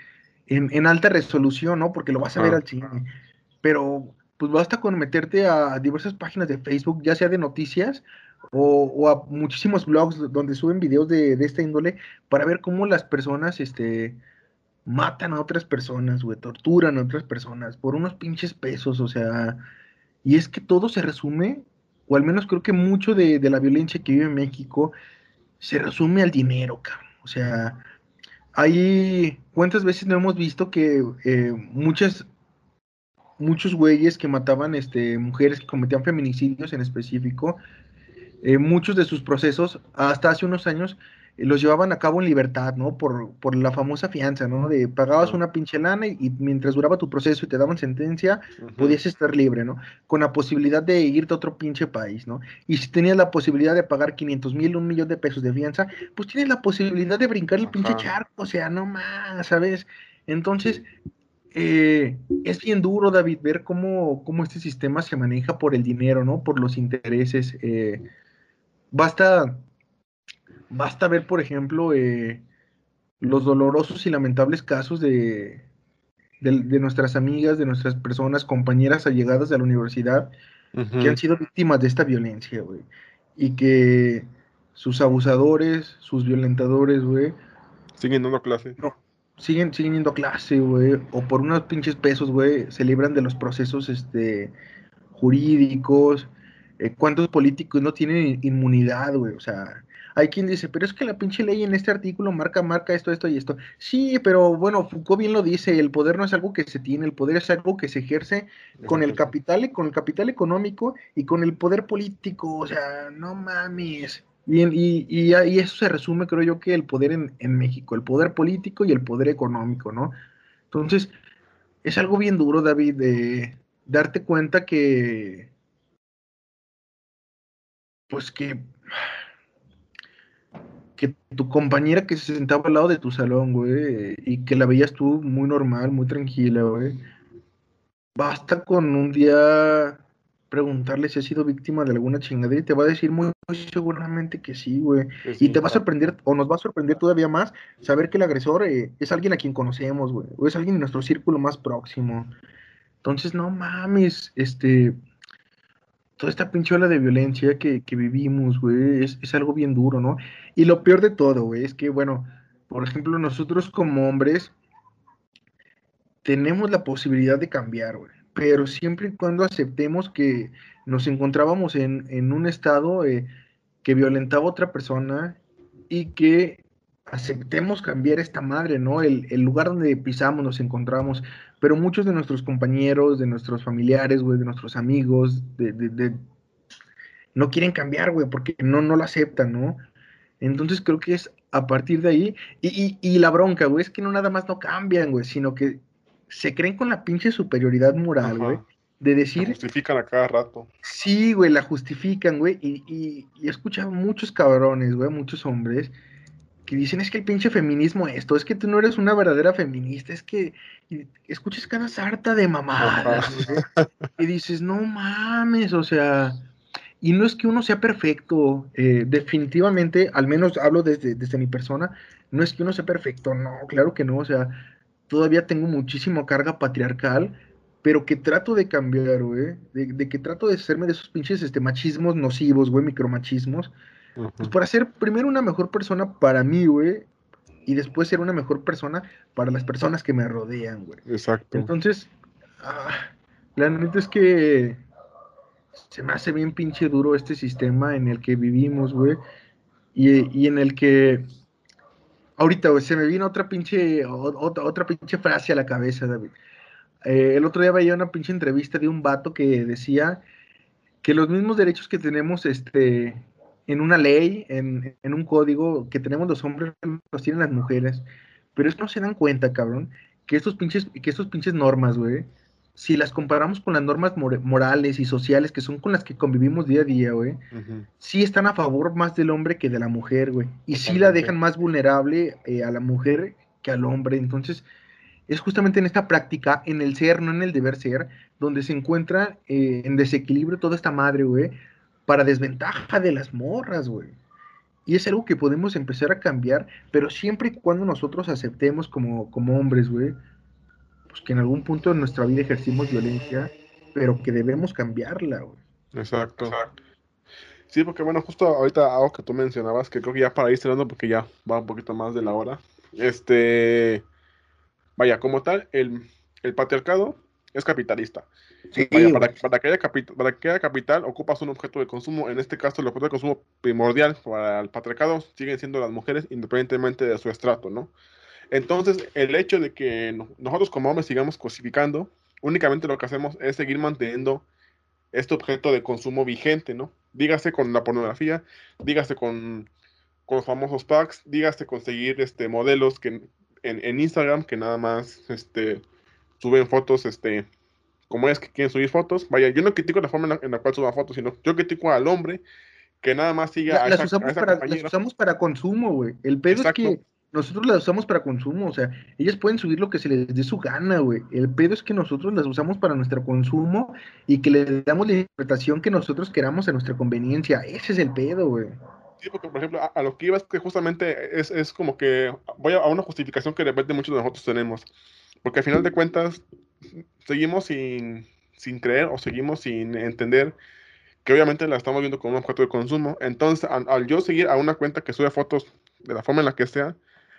en, alta resolución, ¿no? Porque lo vas a ver al cine. Pero pues basta con meterte a diversas páginas de Facebook, ya sea de noticias o, a muchísimos blogs donde suben videos de, de, esta índole para ver cómo las personas este, matan a otras personas, güey, torturan a otras personas por unos pinches pesos, o sea, y es que todo se resume, o al menos creo que mucho de, la violencia que vive México se resume al dinero, cabrón. O sea, hay, ¿cuántas veces no hemos visto que eh, muchas, muchos güeyes que mataban este, mujeres que cometían feminicidios en específico, eh, muchos de sus procesos, hasta hace unos años, los llevaban a cabo en libertad, ¿no? Por, por la famosa fianza, ¿no? De pagabas una pinche lana y, mientras duraba tu proceso y te daban sentencia, podías estar libre, ¿no? Con la posibilidad de irte a otro pinche país, ¿no? Y si tenías la posibilidad de pagar 500 mil, un millón de pesos de fianza, pues tienes la posibilidad de brincar el pinche charco, o sea, no más, ¿sabes? Entonces, eh, es bien duro, David, ver cómo, cómo este sistema se maneja por el dinero, ¿no? Por los intereses. Eh, basta Basta ver, por ejemplo, eh, los dolorosos y lamentables casos de, de, nuestras amigas, de nuestras personas, compañeras allegadas de la universidad, que han sido víctimas de esta violencia, güey. Y que sus abusadores, sus violentadores, güey. Siguen dando clase. No, siguen, siguen yendo a clase, güey. O por unos pinches pesos, güey, se libran de los procesos este, jurídicos. Eh, ¿Cuántos políticos no tienen inmunidad, güey? O sea, hay quien dice, pero es que la pinche ley en este artículo marca, marca esto, esto y esto. Sí, pero bueno, Foucault bien lo dice, el poder no es algo que se tiene, el poder es algo que se ejerce con el capital, con el capital económico y con el poder político. O sea, no mames. Bien, y, y, y, eso se resume, creo yo, que el poder en, en, México, el poder político y el poder económico, ¿no? Entonces, es algo bien duro, David, de darte cuenta que, pues que que tu compañera que se sentaba al lado de tu salón, güey, y que la veías tú muy normal, muy tranquila, güey. Basta con un día preguntarle si ha sido víctima de alguna chingadera y te va a decir muy, seguramente que sí, güey. y te va a sorprender, o nos va a sorprender todavía más, saber que el agresor eh, es alguien a quien conocemos, güey, o es alguien en nuestro círculo más próximo. Entonces, no mames, este, toda esta pinchola de violencia que, vivimos, güey, es, algo bien duro, ¿no? Y lo peor de todo, güey, es que, bueno, por ejemplo, nosotros como hombres tenemos la posibilidad de cambiar, güey, pero siempre y cuando aceptemos que nos encontrábamos en, un estado eh, que violentaba a otra persona y que aceptemos cambiar esta madre, ¿no? El, el, lugar donde pisamos, nos encontramos, pero muchos de nuestros compañeros, de nuestros familiares, güey, de nuestros amigos, de, de, no quieren cambiar, güey, porque no, no lo aceptan, ¿no? Entonces creo que es a partir de ahí, y, y, y la bronca, güey, es que no nada más no cambian, güey, sino que se creen con la pinche superioridad moral, güey. De decir. La justifican a cada rato. Sí, güey, la justifican, güey. Y, y, y he escuchado muchos cabrones, güey, muchos hombres que dicen es que el pinche feminismo esto, es que tú no eres una verdadera feminista, es que escuchas cada sarta de mamadas, y dices, no mames, o sea, y no es que uno sea perfecto, eh, definitivamente, al menos hablo desde, desde mi persona, no es que uno sea perfecto, no, claro que no, o sea, todavía tengo muchísima carga patriarcal, pero que trato de cambiar, güey, de, de, que trato de hacerme de esos pinches este, machismos nocivos, güey, micromachismos, pues para ser primero una mejor persona para mí, güey, y después ser una mejor persona para las personas que me rodean, güey. Exacto. Entonces, ah, la neta es que se me hace bien pinche duro este sistema en el que vivimos, güey, y, en el que ahorita, güey, se me vino otra pinche, otra, otra pinche frase a la cabeza, David. Eh, el otro día veía una pinche entrevista de un vato que decía que los mismos derechos que tenemos, este, en una ley, en, un código que tenemos los hombres, los tienen las mujeres. Pero es no se dan cuenta, cabrón, que estos pinches, que estos pinches normas, güey, si las comparamos con las normas morales y sociales que son con las que convivimos día a día, güey, sí están a favor más del hombre que de la mujer, güey. Y sí la dejan más vulnerable eh, a la mujer que al hombre. Entonces, es justamente en esta práctica, en el ser, no en el deber ser, donde se encuentra eh, en desequilibrio toda esta madre, güey, para desventaja de las morras, güey. Y es algo que podemos empezar a cambiar, pero siempre y cuando nosotros aceptemos como, como hombres, güey, pues que en algún punto de nuestra vida ejercimos violencia, pero que debemos cambiarla, güey. Exacto. Sí, porque bueno, justo ahorita algo que tú mencionabas, que creo que ya para ir cerrando, porque ya va un poquito más de la hora. Este, vaya, como tal, el, el patriarcado es capitalista. Para, para, que haya para que haya capital, ocupas un objeto de consumo. En este caso, el objeto de consumo primordial para el patriarcado siguen siendo las mujeres, independientemente de su estrato, ¿no? Entonces, el hecho de que nosotros como hombres sigamos cosificando, únicamente lo que hacemos es seguir manteniendo este objeto de consumo vigente, ¿no? Dígase con la pornografía, dígase con, con los famosos packs, dígase conseguir este, modelos que en, en Instagram que nada más este, suben fotos, este, como es que quieren subir fotos. Vaya, yo no critico la forma en la, cual suban fotos, sino yo critico al hombre que nada más siga a, las usamos para, Las usamos para consumo, güey. El pedo es que nosotros las usamos para consumo, o sea, ellas pueden subir lo que se les dé su gana, güey. El pedo es que nosotros las usamos para nuestro consumo y que le damos la interpretación que nosotros queramos a nuestra conveniencia. Ese es el pedo, güey. Sí, porque por ejemplo, a, lo que iba es que justamente es, es como que voy a, a, una justificación que de repente muchos de nosotros tenemos. Porque al final de cuentas, seguimos sin, sin creer o seguimos sin entender que obviamente la estamos viendo como un objeto de consumo. Entonces, al, yo seguir a una cuenta que sube fotos de la forma en la que sea,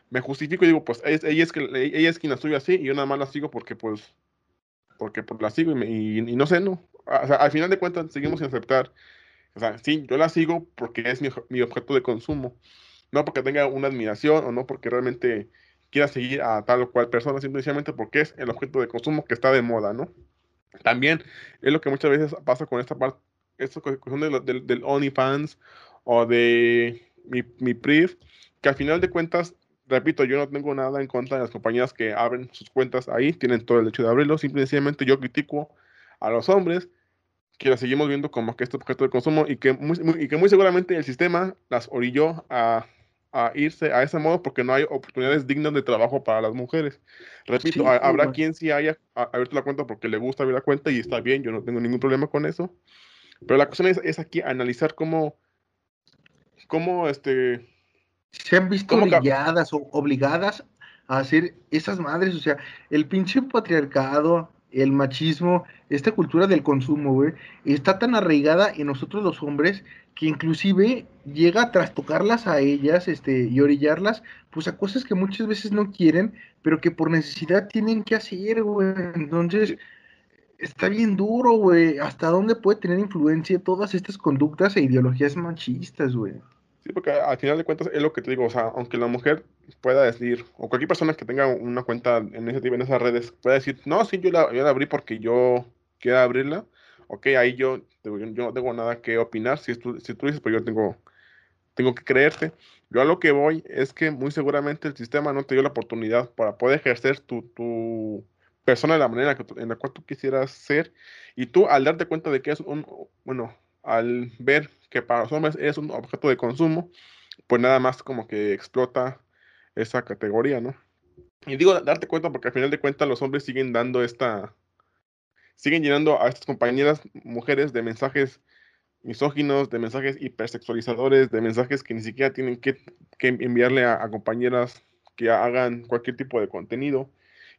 me justifico y digo, pues ella es, que, ella es quien la sube así y yo nada más la sigo porque pues, porque pues, la sigo y, no sé, ¿no? Al final de cuentas seguimos sin aceptar. O sea, sí, yo la sigo porque es mi, mi objeto de consumo. No porque tenga una admiración o no porque realmente quiera seguir a tal o cual persona simplemente porque es el objeto de consumo que está de moda, ¿no? También es lo que muchas veces pasa con esta parte, esta cuestión de del, del OnlyFans o de mi, mi PRIV, que al final de cuentas, repito, yo no tengo nada en contra de las compañías que abren sus cuentas ahí, tienen todo el derecho de abrirlo, simplemente yo critico a los hombres que las seguimos viendo como que este objeto de consumo y que y que muy seguramente el sistema las orilló a a irse a ese modo porque no hay oportunidades dignas de trabajo para las mujeres. Repito, habrá quien sí haya abierto la cuenta porque le gusta abrir la cuenta y está bien, yo no tengo ningún problema con eso. Pero la cuestión es, aquí analizar cómo, cómo este... Se han visto obligadas o obligadas a hacer esas madres, o sea, el pinche patriarcado, el machismo, esta cultura del consumo, güey, está tan arraigada en nosotros los hombres que inclusive llega a trastocarlas a ellas este, y orillarlas, pues a cosas que muchas veces no quieren, pero que por necesidad tienen que hacer, güey. Entonces, está bien duro, güey. ¿Hasta dónde puede tener influencia todas estas conductas e ideologías machistas, güey? Sí, porque al final de cuentas es lo que te digo, o sea, aunque la mujer pueda decir, o cualquier persona que tenga una cuenta en ese en esas redes, pueda decir, no, sí, yo la, yo la abrí porque yo quiero abrirla, ok, ahí yo, yo, no tengo nada que opinar, si, tú, si tú dices, pues yo tengo, tengo que creerte. Yo a lo que voy es que muy seguramente el sistema no te dio la oportunidad para poder ejercer tu, tu persona de la manera que, en la cual tú quisieras ser, y tú al darte cuenta de que es un, bueno, al ver que para los hombres es un objeto de consumo, pues nada más como que explota esa categoría, ¿no? Y digo darte cuenta porque al final de cuentas los hombres siguen dando esta, siguen llenando a estas compañeras mujeres de mensajes misóginos, de mensajes hipersexualizadores, de mensajes que ni siquiera tienen que, enviarle a, compañeras que hagan cualquier tipo de contenido.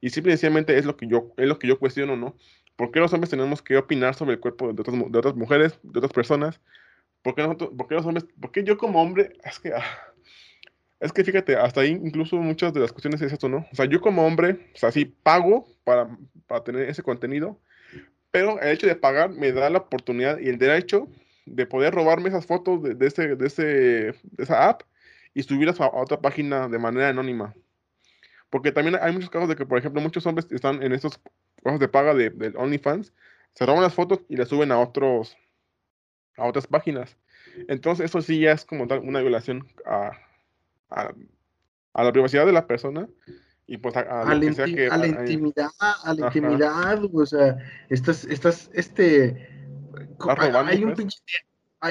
Y simplemente es lo que yo, es lo que yo cuestiono, ¿no? ¿Por qué los hombres tenemos que opinar sobre el cuerpo de otras, de otras mujeres, de otras personas? ¿Por qué, nosotros, por qué los hombres, por qué yo como hombre, es que, ah, es que fíjate, hasta ahí incluso muchas de las cuestiones es esto, ¿no? O sea, yo como hombre, o sea, sí pago para, para tener ese contenido, pero el hecho de pagar me da la oportunidad y el derecho de poder robarme esas fotos de, de, ese, de, ese, de esa app y subirlas a, a, otra página de manera anónima. Porque también hay muchos casos de que, por ejemplo, muchos hombres están en estos cosas de paga de, de OnlyFans, se roban las fotos y las suben a otros a otras páginas. Entonces, eso sí ya es como tal una violación a, a, a la privacidad de la persona y pues a, a, la, que, a la intimidad, a la intimidad, o sea, estás, estás, este, hay un pinche,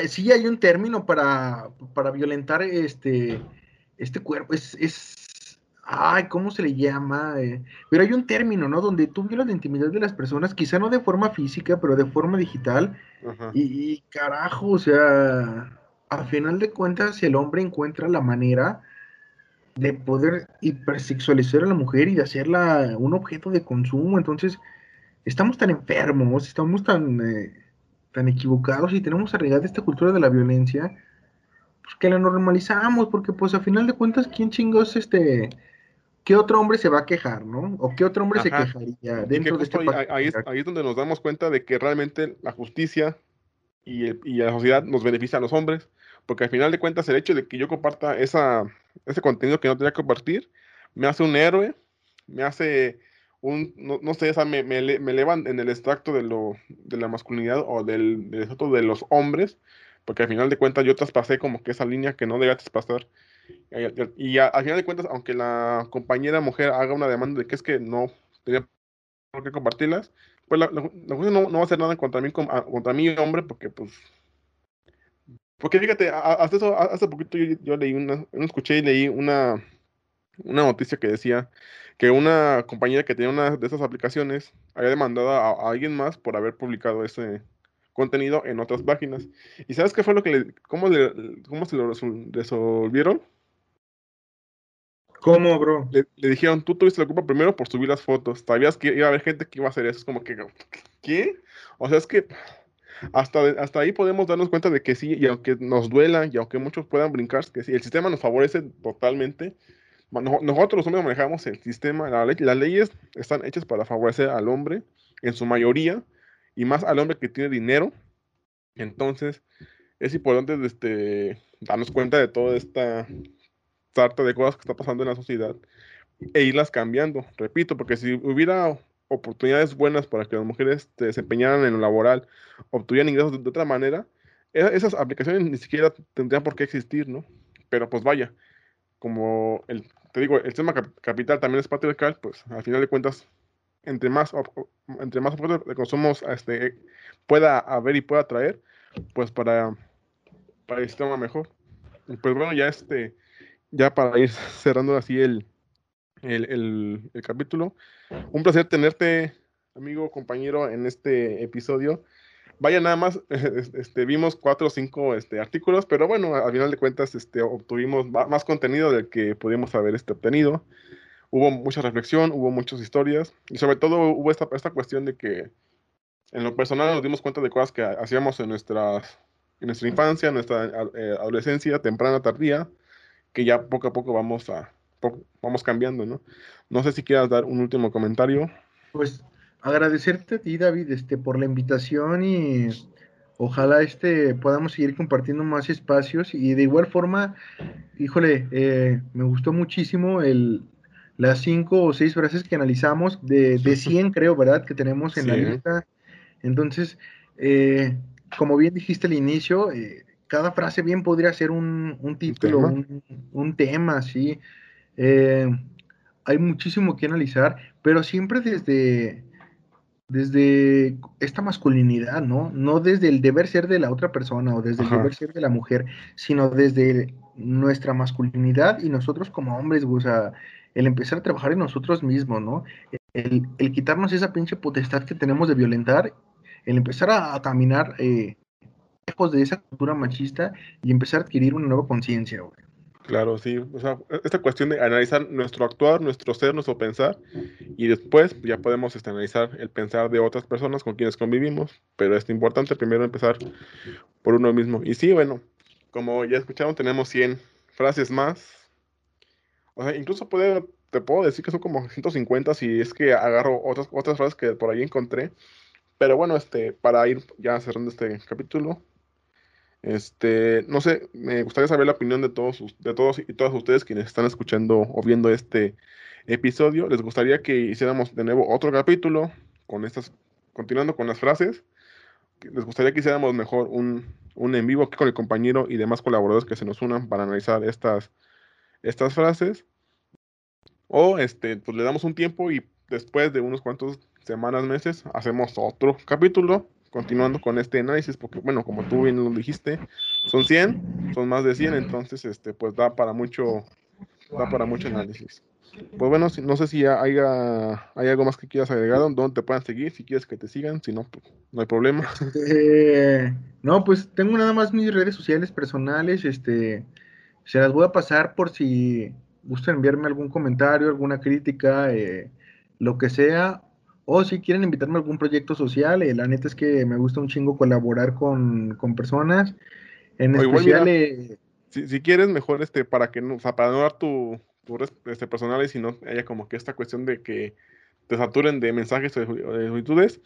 sí hay un término para, para violentar este, este cuerpo, es, es ay, ¿cómo se le llama? Eh, pero hay un término, ¿no? Donde tú violas la intimidad de las personas, quizá no de forma física, pero de forma digital. Y, y, carajo, o sea, a final de cuentas, el hombre encuentra la manera de poder hipersexualizar a la mujer y de hacerla un objeto de consumo. Entonces, estamos tan enfermos, estamos tan, eh, tan equivocados y tenemos arraigada esta cultura de la violencia, pues que la normalizamos, porque pues a final de cuentas, ¿quién chingos este... ¿Qué otro hombre se va a quejar, no? ¿O qué otro hombre se quejaría dentro de este ahí, es, ahí, es, donde nos damos cuenta de que realmente la justicia y, y la sociedad nos beneficia a los hombres, porque al final de cuentas el hecho de que yo comparta esa, ese contenido que no tenía que compartir, me hace un héroe, me hace un, no, sé, me, me, elevan en el extracto de, lo, de la masculinidad o del, del de los hombres, porque al final de cuentas yo traspasé como que esa línea que no debía traspasar. Y, al final de cuentas, aunque la compañera mujer haga una demanda de que es que no tenía por qué compartirlas, pues la, la, no, va a hacer nada contra mí, contra mí hombre, porque pues porque fíjate, hace, eso, hace poquito yo, leí una, escuché y leí una, una noticia que decía que una compañía que tenía una de esas aplicaciones había demandado a, alguien más por haber publicado ese contenido en otras páginas. ¿Y sabes qué fue lo que le, cómo, le, cómo se lo resolvieron? ¿Cómo, bro? Le, le, dijeron, tú tuviste la culpa primero por subir las fotos. Sabías que iba a haber gente que iba a hacer eso. Es como que, ¿qué? O sea, es que hasta, hasta ahí podemos darnos cuenta de que sí, y aunque nos duela, y aunque muchos puedan brincar, que sí, el sistema nos favorece totalmente. Nosotros los hombres manejamos el sistema, la ley, las leyes están hechas para favorecer al hombre en su mayoría, y más al hombre que tiene dinero. Entonces, es importante este, darnos cuenta de toda esta de cosas que está pasando en la sociedad e irlas cambiando. Repito, porque si hubiera oportunidades buenas para que las mujeres se desempeñaran en lo laboral, obtuvieran ingresos de, otra manera, e, esas aplicaciones ni siquiera tendrían por qué existir, ¿no? Pero pues vaya, como el, te digo, el sistema capital también es patriarcal, pues al final de cuentas, entre más, entre más objetos de consumo este, pueda haber y pueda traer, pues para, para el sistema mejor. pues bueno, ya este, ya para ir cerrando así el, el, capítulo. Un placer tenerte, amigo, compañero, en este episodio. Vaya, nada más, este, vimos cuatro o cinco este, artículos, pero bueno, al final de cuentas este, obtuvimos más contenido del que pudimos haber este, obtenido. Hubo mucha reflexión, hubo muchas historias y sobre todo hubo esta, esta cuestión de que en lo personal nos dimos cuenta de cosas que hacíamos en, nuestras, en nuestra infancia, en nuestra eh, adolescencia, temprana, tardía, que ya poco a poco vamos a, vamos cambiando, ¿no? No sé si quieras dar un último comentario. Pues agradecerte a ti, David, este, por la invitación y ojalá este podamos seguir compartiendo más espacios y de igual forma, híjole, eh, me gustó muchísimo el, las cinco o seis frases que analizamos de, de 100 creo, ¿verdad? Que tenemos en la lista. Entonces, eh, como bien dijiste al inicio, eh, cada frase bien podría ser un, un título, ¿Un tema? Un, un tema, sí. Eh, hay muchísimo que analizar, pero siempre desde, desde esta masculinidad, ¿no? No desde el deber ser de la otra persona o desde el deber ser de la mujer, sino desde nuestra masculinidad y nosotros como hombres, o sea, el empezar a trabajar en nosotros mismos, ¿no? El, quitarnos esa pinche potestad que tenemos de violentar, el empezar a, caminar eh, lejos de esa cultura machista y empezar a adquirir una nueva conciencia. Claro, sí. O sea, esta cuestión de analizar nuestro actuar, nuestro ser, nuestro pensar, y después ya podemos este, analizar el pensar de otras personas con quienes convivimos, pero es importante primero empezar por uno mismo. Y sí, bueno, como ya escucharon, tenemos 100 frases más. O sea, incluso puede, te puedo decir que son como 150 si es que agarro otras, otras frases que por ahí encontré. Pero bueno, este, para ir ya cerrando este capítulo, este, no sé, me gustaría saber la opinión de todos, de todos y todas ustedes quienes están escuchando o viendo este episodio. ¿Les gustaría que hiciéramos de nuevo otro capítulo con estas, continuando con las frases? ¿Les gustaría que hiciéramos mejor un, un en vivo aquí con el compañero y demás colaboradores que se nos unan para analizar estas, estas frases? O este, pues le damos un tiempo y después de unos cuantos semanas, meses, hacemos otro capítulo continuando con este análisis, porque bueno, como tú bien lo dijiste, son 100, son más de 100, entonces este pues da para mucho da para mucho análisis. Pues bueno, no sé si hay, hay algo más que quieras agregar, donde te puedan seguir, si quieres que te sigan, si no, pues no hay problema. Este, no, pues tengo nada más mis redes sociales personales, este, se las voy a pasar por si gustan enviarme algún comentario, alguna crítica, eh, lo que sea, o si quieren invitarme a algún proyecto social, eh, la neta es que me gusta un chingo colaborar con, con personas, en especial... Eh, si, quieres, mejor este, para que no, o sea, para no dar tu, tu este, personal y si no haya como que esta cuestión de que te saturen de mensajes o de solicitudes,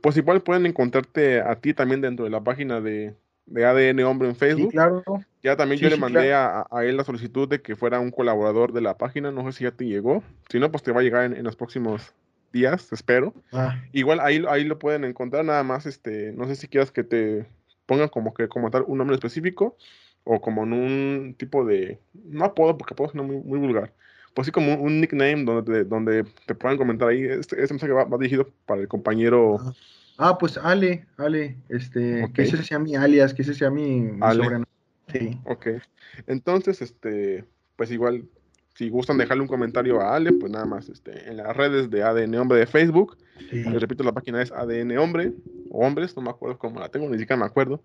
pues igual pueden encontrarte a ti también dentro de la página de, de ADN Hombre en Facebook. claro. Ya también yo le mandé a, él la solicitud de que fuera un colaborador de la página, no sé si ya te llegó, si no, pues te va a llegar en, los próximos días, espero. Ah. Igual ahí, ahí lo pueden encontrar, nada más, este, no sé si quieras que te pongan como que como tal un nombre específico o como en un tipo de, no apodo porque apodo es muy, muy vulgar, pues sí como un, nickname donde, donde te puedan comentar ahí, este, este mensaje va, dirigido para el compañero. Ah. Ah, pues Ale, Ale, este, que ese sea mi alias, que ese sea mi, sobrenombre. Sí. Ok. Entonces, este, pues igual, si gustan dejarle un comentario a Ale, pues nada más, este, en las redes de ADN Hombre de Facebook. Les repito, la página es ADN Hombre, o Hombres, no me acuerdo cómo la tengo, ni siquiera me acuerdo.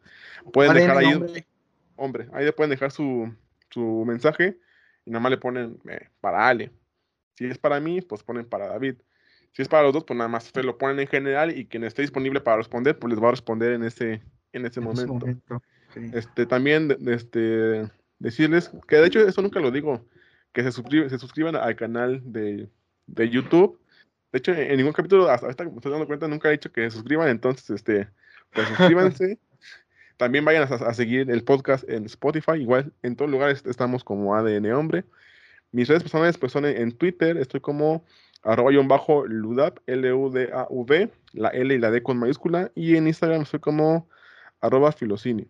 Pueden dejar ahí, hombre. hombre, ahí pueden dejar su, su mensaje y nada más le ponen eh, para Ale. Si es para mí, pues ponen para David. Si es para los dos, pues nada más lo ponen en general y quien esté disponible para responder, pues les va a responder en ese, en ese momento. Este, también este, decirles que de hecho eso nunca lo digo, que se, se suscriban al canal de, YouTube. De hecho, en ningún capítulo, hasta esta me estoy dando cuenta, nunca he dicho que se suscriban, entonces, este, pues suscríbanse. También vayan a, a, seguir el podcast en Spotify, igual en todos lugares estamos como ADN Hombre. Mis redes personales pues son en Twitter, estoy como arroba bajo ludap, L-U-D-A-V, la L y la D con mayúscula, y en Instagram soy como arroba filocini.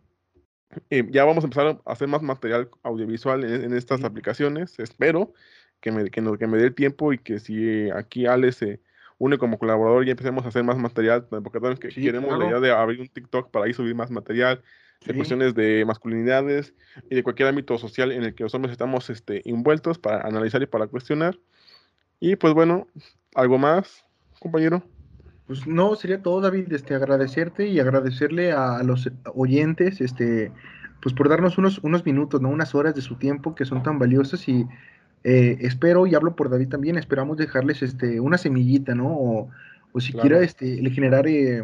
Ya vamos a empezar a hacer más material audiovisual en, estas aplicaciones, espero que me, que, que me dé el tiempo y que si aquí Ale se une como colaborador y empecemos a hacer más material, porque también que queremos la idea de abrir un TikTok para ahí subir más material, de cuestiones de masculinidades y de cualquier ámbito social en el que los hombres estamos este, envueltos para analizar y para cuestionar. Y pues bueno, ¿algo más, compañero? Pues no, sería todo, David, este, agradecerte y agradecerle a, los oyentes, este, pues por darnos unos, unos minutos, ¿no? Unas horas de su tiempo que son tan valiosas y eh, espero, y hablo por David también, esperamos dejarles este, una semillita, ¿no? O, o siquiera este, le generar eh,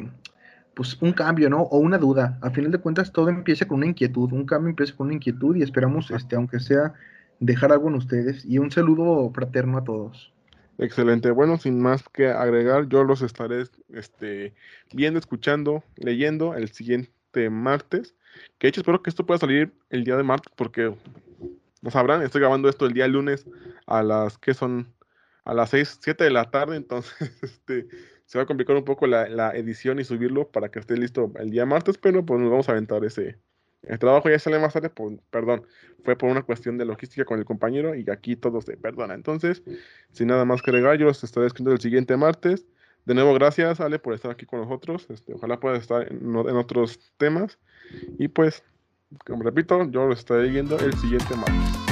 pues un cambio, ¿no? O una duda. A final de cuentas, todo empieza con una inquietud, un cambio empieza con una inquietud y esperamos, este, aunque sea, dejar algo en ustedes. Y un saludo fraterno a todos. Excelente. Bueno, sin más que agregar, yo los estaré este, viendo, escuchando, leyendo el siguiente martes. Que de hecho espero que esto pueda salir el día de martes porque no sabrán, estoy grabando esto el día lunes a las que son a las 6, 7 de la tarde, entonces este, se va a complicar un poco la, la, edición y subirlo para que esté listo el día martes, pero pues nos vamos a aventar ese, el trabajo ya sale más tarde, por, perdón, fue por una cuestión de logística con el compañero y aquí todo se perdona. Entonces, sin nada más que agregar, yo los estaré escribiendo el siguiente martes. De nuevo, gracias, Ale, por estar aquí con nosotros. Este, ojalá puedas estar en, en otros temas. Y pues, como repito, yo los estaré viendo el siguiente martes.